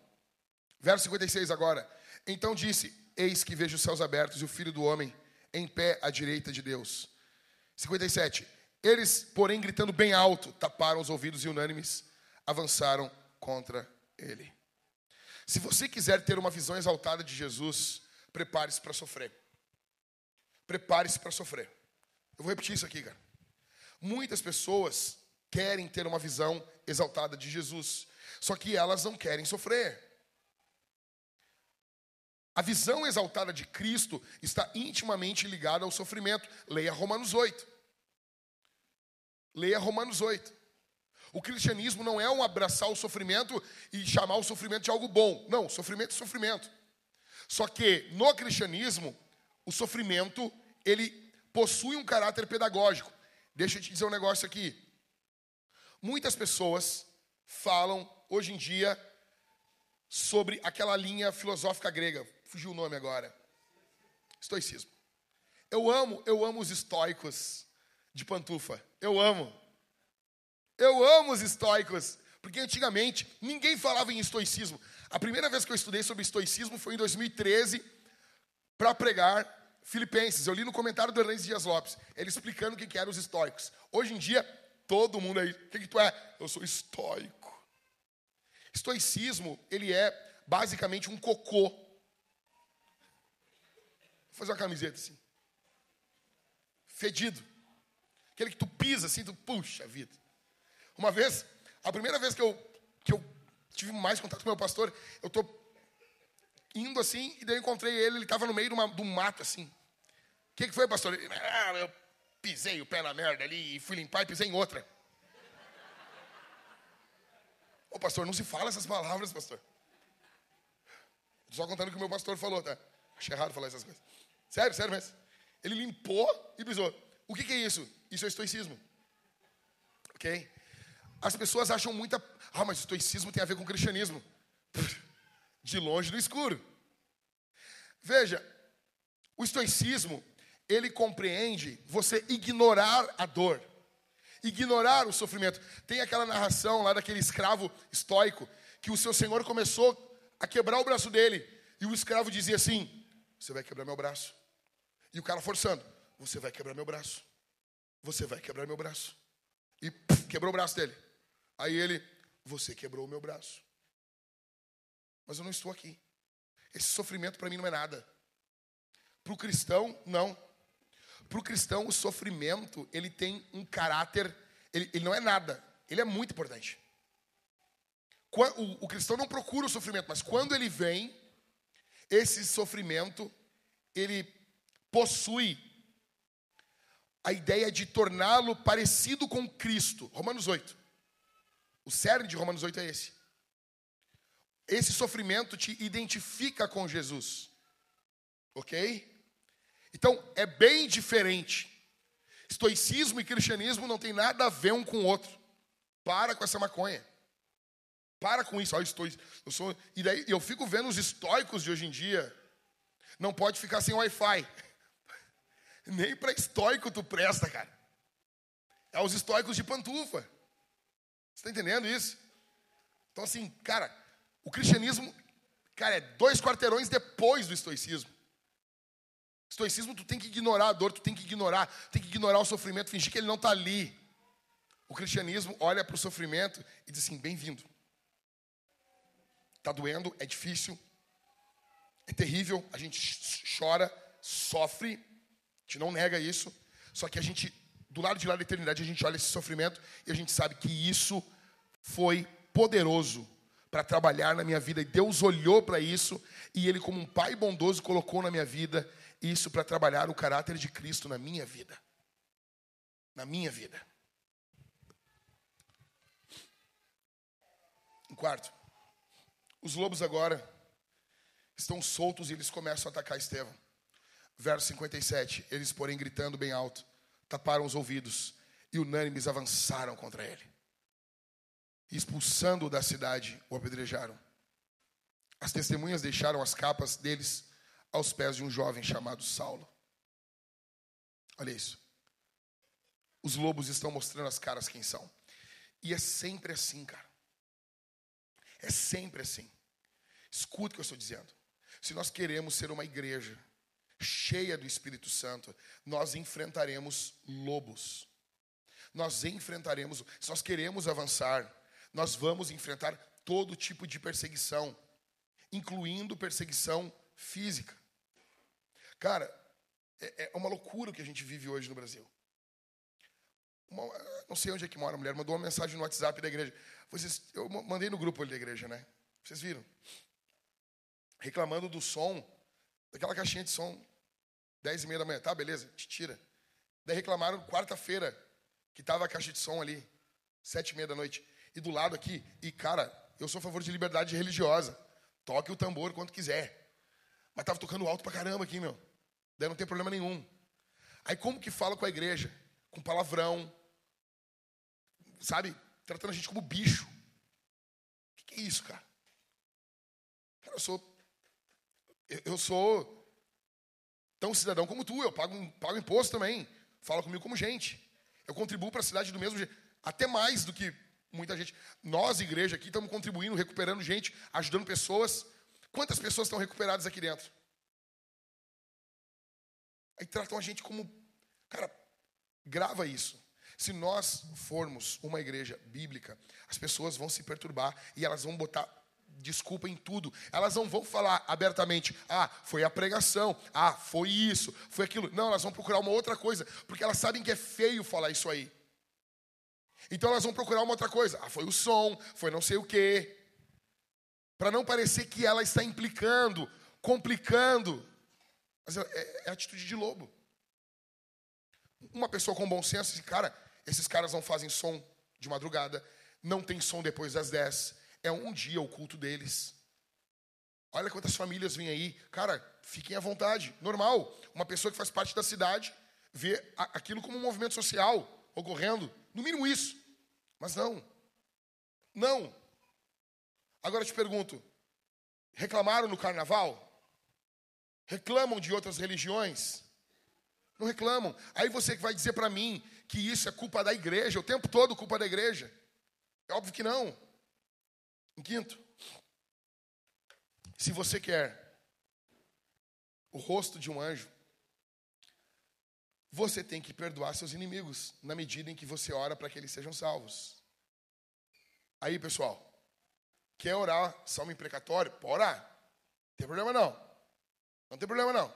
verso 56 agora. Então disse: Eis que vejo os céus abertos e o filho do homem em pé à direita de Deus. 57. Eles, porém, gritando bem alto, taparam os ouvidos e unânimes avançaram contra ele. Se você quiser ter uma visão exaltada de Jesus, prepare-se para sofrer. Prepare-se para sofrer. Eu vou repetir isso aqui, cara. Muitas pessoas querem ter uma visão exaltada de Jesus, só que elas não querem sofrer. A visão exaltada de Cristo está intimamente ligada ao sofrimento. Leia Romanos 8. Leia Romanos 8. O cristianismo não é um abraçar o sofrimento e chamar o sofrimento de algo bom. Não, sofrimento é sofrimento. Só que no cristianismo, o sofrimento, ele possui um caráter pedagógico. Deixa eu te dizer um negócio aqui. Muitas pessoas falam hoje em dia sobre aquela linha filosófica grega, fugiu o nome agora. Estoicismo. Eu amo, eu amo os estoicos de pantufa. Eu amo. Eu amo os estoicos, porque antigamente ninguém falava em estoicismo. A primeira vez que eu estudei sobre estoicismo foi em 2013 para pregar Filipenses. Eu li no comentário do Hernandes Dias Lopes, ele explicando o que eram os estoicos. Hoje em dia, Todo mundo aí. O que, que tu é? Eu sou estoico. Estoicismo, ele é basicamente um cocô. Vou fazer uma camiseta assim. Fedido. Aquele que tu pisa assim, tu puxa vida. Uma vez, a primeira vez que eu, que eu tive mais contato com meu pastor, eu tô indo assim, e daí eu encontrei ele, ele estava no meio de, uma, de um mato assim. O que, que foi, pastor? Ele, ah, eu pisei o pé na merda ali e fui limpar e pisei em outra. Ô pastor, não se fala essas palavras, pastor. Só contando o que o meu pastor falou, tá? Achei errado falar essas coisas. Sério, sério mesmo. Ele limpou e pisou. O que, que é isso? Isso é estoicismo. Ok? As pessoas acham muita. Ah, mas estoicismo tem a ver com cristianismo. [laughs] De longe do escuro. Veja, o estoicismo ele compreende você ignorar a dor, ignorar o sofrimento. Tem aquela narração lá daquele escravo estoico, que o seu senhor começou a quebrar o braço dele, e o escravo dizia assim: Você vai quebrar meu braço. E o cara forçando: Você vai quebrar meu braço. Você vai quebrar meu braço. E quebrou o braço dele. Aí ele: Você quebrou o meu braço. Mas eu não estou aqui. Esse sofrimento para mim não é nada. Para o cristão, não. Para o cristão, o sofrimento, ele tem um caráter, ele, ele, não é nada, ele é muito importante. O, o cristão não procura o sofrimento, mas quando ele vem, esse sofrimento, ele possui a ideia de torná-lo parecido com Cristo. Romanos 8. O cerne de Romanos 8 é esse. Esse sofrimento te identifica com Jesus. Ok? Então, é bem diferente. Estoicismo e cristianismo não tem nada a ver um com o outro. Para com essa maconha. Para com isso. Olha, estou, eu sou, e daí eu fico vendo os estoicos de hoje em dia. Não pode ficar sem Wi-Fi. [laughs] Nem para estoico tu presta, cara. É os estoicos de pantufa. Você está entendendo isso? Então, assim, cara, o cristianismo, cara, é dois quarteirões depois do estoicismo. Estoicismo, tu tem que ignorar a dor, tu tem que ignorar, tem que ignorar o sofrimento, fingir que ele não está ali. O cristianismo olha para o sofrimento e diz assim: bem-vindo. Está doendo, é difícil, é terrível, a gente chora, sofre, a gente não nega isso, só que a gente, do lado de lá da eternidade, a gente olha esse sofrimento e a gente sabe que isso foi poderoso para trabalhar na minha vida. E Deus olhou para isso e Ele, como um Pai bondoso, colocou na minha vida isso para trabalhar o caráter de Cristo na minha vida. Na minha vida. Em quarto, os lobos agora estão soltos e eles começam a atacar Estevão. Verso 57. Eles, porém, gritando bem alto, taparam os ouvidos e unânimes avançaram contra ele. Expulsando-o da cidade, o apedrejaram. As testemunhas deixaram as capas deles aos pés de um jovem chamado Saulo. Olha isso. Os lobos estão mostrando as caras quem são. E é sempre assim, cara. É sempre assim. Escuta o que eu estou dizendo. Se nós queremos ser uma igreja cheia do Espírito Santo, nós enfrentaremos lobos. Nós enfrentaremos, se nós queremos avançar, nós vamos enfrentar todo tipo de perseguição, incluindo perseguição física. Cara, é, é uma loucura o que a gente vive hoje no Brasil. Uma, não sei onde é que mora a mulher, mandou uma mensagem no WhatsApp da igreja. Vocês, eu mandei no grupo ali da igreja, né? Vocês viram? Reclamando do som, daquela caixinha de som, 10 e meia da manhã. Tá, beleza, te tira. Daí reclamaram quarta-feira, que tava a caixa de som ali, sete e meia da noite. E do lado aqui, e cara, eu sou a favor de liberdade religiosa. Toque o tambor quanto quiser. Mas tava tocando alto pra caramba aqui, meu. Daí não tem problema nenhum. Aí como que fala com a igreja? Com palavrão. Sabe? tratando a gente como bicho. O que, é isso, cara? Cara, eu sou. Eu sou tão cidadão como tu, eu pago, pago imposto também. Fala comigo como gente. Eu contribuo para a cidade do mesmo jeito. Até mais do que muita gente. Nós, igreja, aqui, estamos contribuindo, recuperando gente, ajudando pessoas. Quantas pessoas estão recuperadas aqui dentro? Aí tratam a gente como. Cara, grava isso. Se nós formos uma igreja bíblica, as pessoas vão se perturbar e elas vão botar desculpa em tudo. Elas não vão falar abertamente, ah, foi a pregação, ah, foi isso, foi aquilo. Não, elas vão procurar uma outra coisa, porque elas sabem que é feio falar isso aí. Então elas vão procurar uma outra coisa. Ah, foi o som, foi não sei o quê. Para não parecer que ela está implicando, complicando. Mas é, é, é atitude de lobo. Uma pessoa com bom senso, cara, esses caras não fazem som de madrugada, não tem som depois das 10. É um dia o culto deles. Olha quantas famílias vêm aí. Cara, fiquem à vontade. Normal. Uma pessoa que faz parte da cidade vê aquilo como um movimento social ocorrendo. No mínimo isso. Mas não. Não. Agora eu te pergunto: reclamaram no carnaval? Reclamam de outras religiões? Não reclamam. Aí você vai dizer para mim que isso é culpa da igreja, o tempo todo culpa da igreja. É óbvio que não. Em quinto, se você quer o rosto de um anjo, você tem que perdoar seus inimigos na medida em que você ora para que eles sejam salvos. Aí, pessoal, quer orar salmo imprecatório? Pode orar. Não tem problema não. Não tem problema não.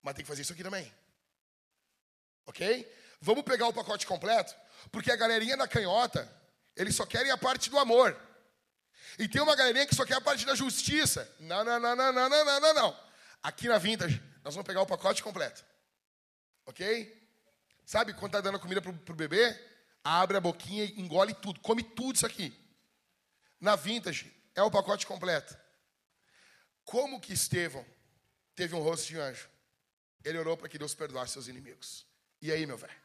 Mas tem que fazer isso aqui também. Ok? Vamos pegar o pacote completo? Porque a galerinha da canhota, eles só querem a parte do amor. E tem uma galerinha que só quer a parte da justiça. Não, não, não, não, não, não, não, não. Aqui na Vintage, nós vamos pegar o pacote completo. Ok? Sabe quando tá dando comida pro, pro bebê? Abre a boquinha e engole tudo. Come tudo isso aqui. Na Vintage, é o pacote completo. Como que Estevão teve um rosto de anjo. Ele orou para que Deus perdoasse seus inimigos. E aí, meu velho?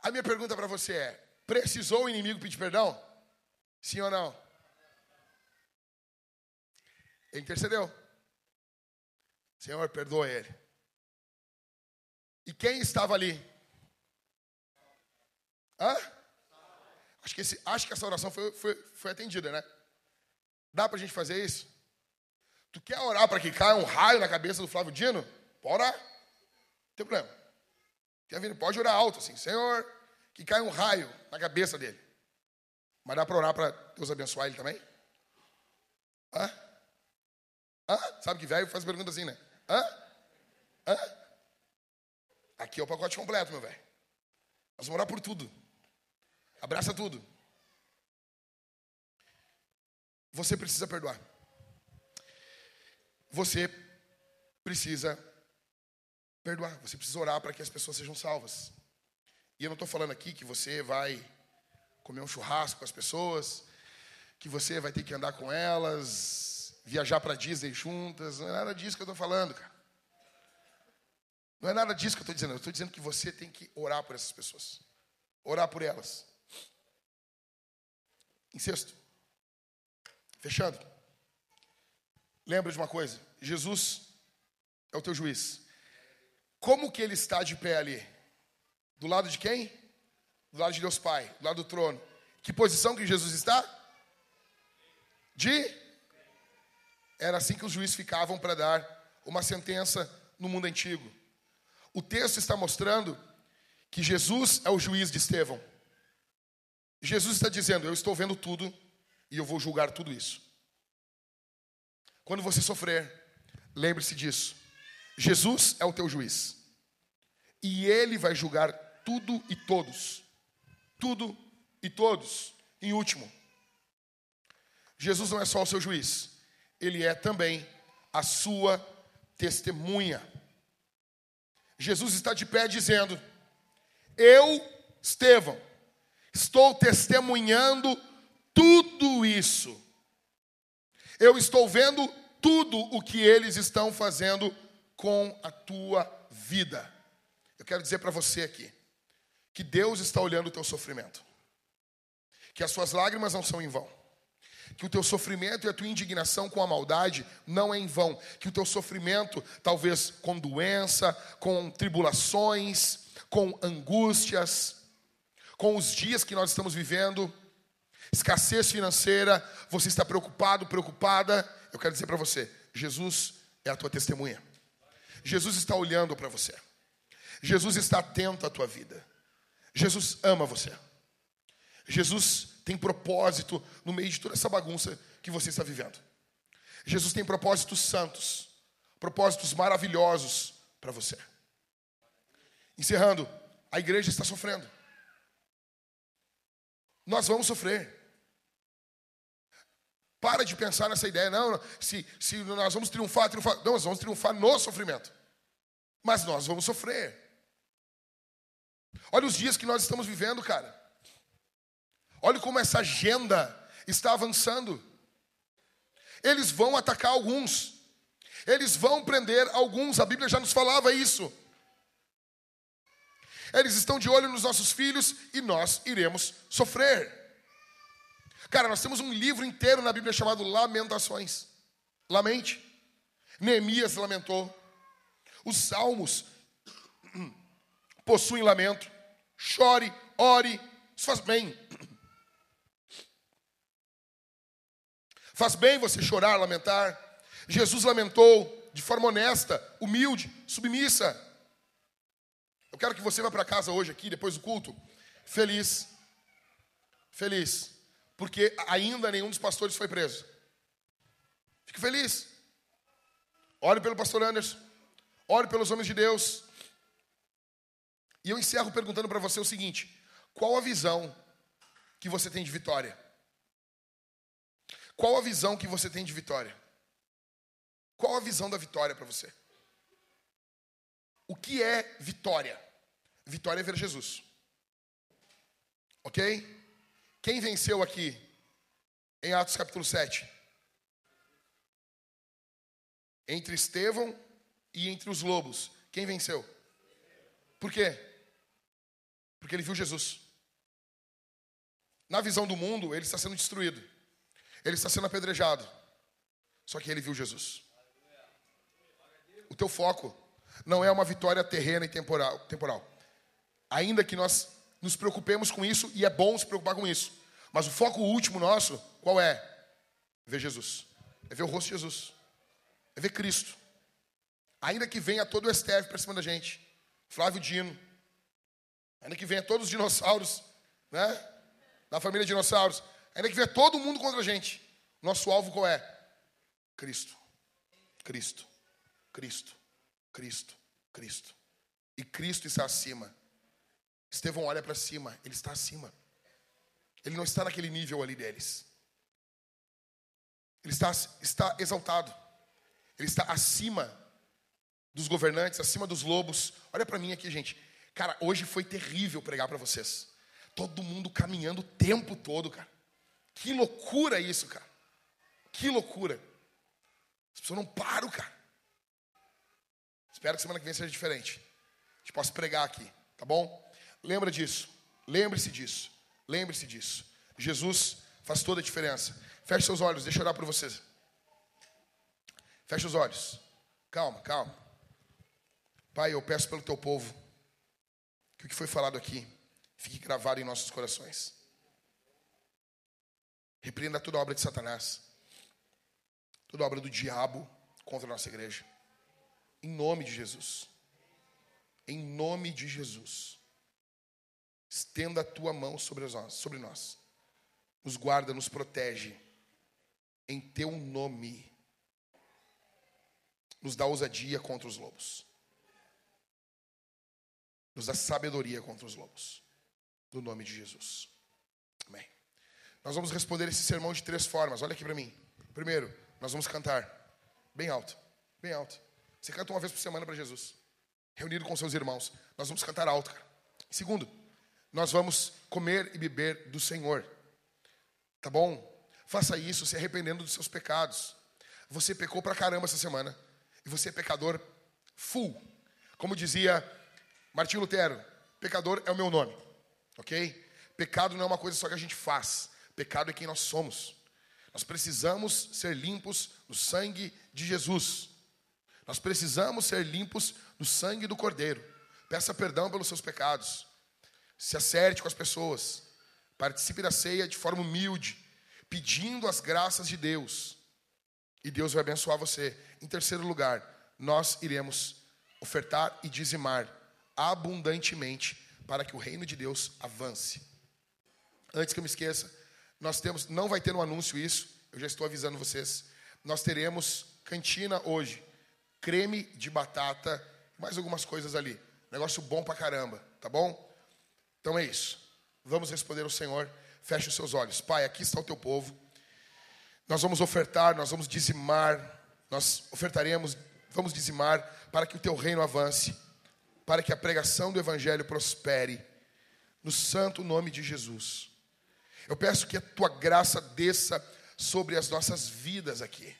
A minha pergunta para você é: precisou o inimigo pedir perdão? Sim ou não? Ele intercedeu. Senhor, perdoa ele. E quem estava ali? Hã? Acho que, esse, acho que essa oração foi, foi, foi atendida, né? Dá pra gente fazer isso? Tu quer orar para que caia um raio na cabeça do Flávio Dino? Pode orar. Não tem problema. Pode orar alto assim. Senhor, que caia um raio na cabeça dele. Mas dá para orar para Deus abençoar ele também? Hã? Hã? Sabe que velho faz pergunta assim, né? Hã? Hã? Aqui é o pacote completo, meu velho. Nós vamos orar por tudo. Abraça tudo. Você precisa perdoar. Você precisa perdoar. Você precisa orar para que as pessoas sejam salvas. E eu não estou falando aqui que você vai comer um churrasco com as pessoas, que você vai ter que andar com elas, viajar para Disney juntas. Não é nada disso que eu estou falando, cara. Não é nada disso que eu estou dizendo. Eu estou dizendo que você tem que orar por essas pessoas. Orar por elas. Em sexto. Fechando. Lembra de uma coisa: Jesus é o teu juiz. Como que ele está de pé ali? Do lado de quem? Do lado de Deus Pai, do lado do trono. Que posição que Jesus está? De? Era assim que os juízes ficavam para dar uma sentença no mundo antigo. O texto está mostrando que Jesus é o juiz de Estevão. Jesus está dizendo: Eu estou vendo tudo e eu vou julgar tudo isso. Quando você sofrer, lembre-se disso. Jesus é o teu juiz. E ele vai julgar tudo e todos. Tudo e todos. Em último, Jesus não é só o seu juiz, ele é também a sua testemunha. Jesus está de pé dizendo: Eu, Estevão, estou testemunhando tudo isso. Eu estou vendo tudo o que eles estão fazendo com a tua vida. Eu quero dizer para você aqui que Deus está olhando o teu sofrimento, que as suas lágrimas não são em vão, que o teu sofrimento e a tua indignação com a maldade não é em vão, que o teu sofrimento, talvez com doença, com tribulações, com angústias, com os dias que nós estamos vivendo, escassez financeira, você está preocupado, preocupada, eu quero dizer para você: Jesus é a tua testemunha. Jesus está olhando para você. Jesus está atento à tua vida. Jesus ama você. Jesus tem propósito no meio de toda essa bagunça que você está vivendo. Jesus tem propósitos santos, propósitos maravilhosos para você. Encerrando, a igreja está sofrendo. Nós vamos sofrer. Para de pensar nessa ideia, não, se, se nós vamos triunfar, triunfar. Não, nós vamos triunfar no sofrimento. Mas nós vamos sofrer. Olha os dias que nós estamos vivendo, cara. Olha como essa agenda está avançando. Eles vão atacar alguns. Eles vão prender alguns. A Bíblia já nos falava isso. Eles estão de olho nos nossos filhos e nós iremos sofrer. Cara, nós temos um livro inteiro na Bíblia chamado Lamentações. Lamente. Neemias lamentou. Os salmos [clears throat] possuem lamento. Chore, ore, isso faz bem. [clears throat] Faz bem você chorar, lamentar. Jesus lamentou de forma honesta, humilde, submissa. Eu quero que você vá para casa hoje aqui, depois do culto, feliz. Feliz porque ainda nenhum dos pastores foi preso. Fique feliz. Ore pelo pastor Anderson. Ore pelos homens de Deus. E eu encerro perguntando para você o seguinte: qual a visão que você tem de vitória? Qual a visão que você tem de vitória? Qual a visão da vitória para você? O que é vitória? Vitória é ver Jesus. Ok? Quem venceu aqui em Atos capítulo 7? Entre Estevão e entre os lobos, quem venceu? Por quê? Porque ele viu Jesus. Na visão do mundo, ele está sendo destruído. Ele está sendo apedrejado. Só que ele viu Jesus. O teu foco não é uma vitória terrena e temporal, temporal. Ainda que nós nos preocupemos com isso, e é bom se preocupar com isso. Mas o foco último nosso, qual é? Ver Jesus. É ver o rosto de Jesus. É ver Cristo. Ainda que venha todo o STF para cima da gente. Flávio Dino. Ainda que venha todos os dinossauros, né? Da família dinossauros. Ainda que venha todo mundo contra a gente. Nosso alvo qual é? Cristo. Cristo. Cristo. Cristo. Cristo. E Cristo está acima. Estevão olha para cima, ele está acima. Ele não está naquele nível ali deles. Ele está, está exaltado. Ele está acima dos governantes, acima dos lobos. Olha para mim aqui, gente. Cara, hoje foi terrível pregar para vocês. Todo mundo caminhando o tempo todo, cara. Que loucura isso, cara. Que loucura. As pessoas não param, cara. Espero que semana que vem seja diferente. A gente possa pregar aqui, tá bom? Lembra disso. Lembre-se disso. Lembre-se disso. Jesus faz toda a diferença. Feche seus olhos, deixa eu orar por vocês. Feche os olhos. Calma, calma. Pai, eu peço pelo teu povo que o que foi falado aqui fique gravado em nossos corações. Repreenda toda obra de Satanás, toda obra do diabo contra a nossa igreja. Em nome de Jesus. Em nome de Jesus. Estenda a tua mão sobre nós, sobre nós. Nos guarda, nos protege. Em teu nome. Nos dá ousadia contra os lobos. Nos dá sabedoria contra os lobos. No nome de Jesus. Amém. Nós vamos responder esse sermão de três formas. Olha aqui para mim. Primeiro, nós vamos cantar bem alto. Bem alto. Você canta uma vez por semana para Jesus. Reunido com seus irmãos. Nós vamos cantar alto, cara. Segundo, nós vamos comer e beber do Senhor. Tá bom? Faça isso se arrependendo dos seus pecados. Você pecou pra caramba essa semana. E você é pecador full. Como dizia Martinho Lutero, pecador é o meu nome. Ok? Pecado não é uma coisa só que a gente faz. Pecado é quem nós somos. Nós precisamos ser limpos no sangue de Jesus. Nós precisamos ser limpos no sangue do Cordeiro. Peça perdão pelos seus pecados se acerte com as pessoas, participe da ceia de forma humilde, pedindo as graças de Deus, e Deus vai abençoar você. Em terceiro lugar, nós iremos ofertar e dizimar abundantemente para que o reino de Deus avance. Antes que eu me esqueça, nós temos, não vai ter no anúncio isso, eu já estou avisando vocês. Nós teremos cantina hoje, creme de batata, mais algumas coisas ali. Negócio bom pra caramba, tá bom? Então é isso. Vamos responder ao Senhor. Feche os seus olhos. Pai, aqui está o teu povo. Nós vamos ofertar, nós vamos dizimar, nós ofertaremos, vamos dizimar para que o teu reino avance, para que a pregação do evangelho prospere, no santo nome de Jesus. Eu peço que a tua graça desça sobre as nossas vidas aqui.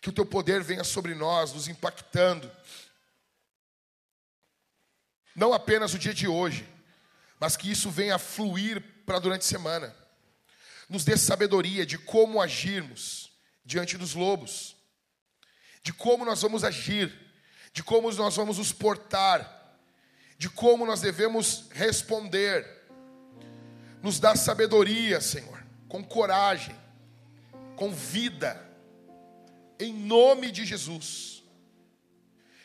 Que o teu poder venha sobre nós, nos impactando. Não apenas o dia de hoje, mas que isso venha a fluir para durante a semana. Nos dê sabedoria de como agirmos diante dos lobos, de como nós vamos agir, de como nós vamos nos portar, de como nós devemos responder. Nos dá sabedoria, Senhor, com coragem, com vida, em nome de Jesus.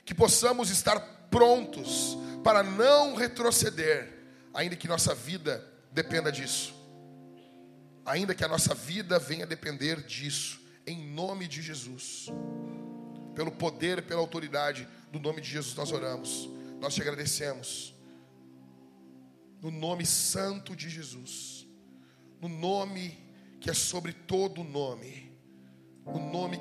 Que possamos estar prontos para não retroceder ainda que nossa vida dependa disso. Ainda que a nossa vida venha depender disso, em nome de Jesus. Pelo poder, pela autoridade do nome de Jesus nós oramos. Nós te agradecemos. No nome santo de Jesus. No nome que é sobre todo nome. O nome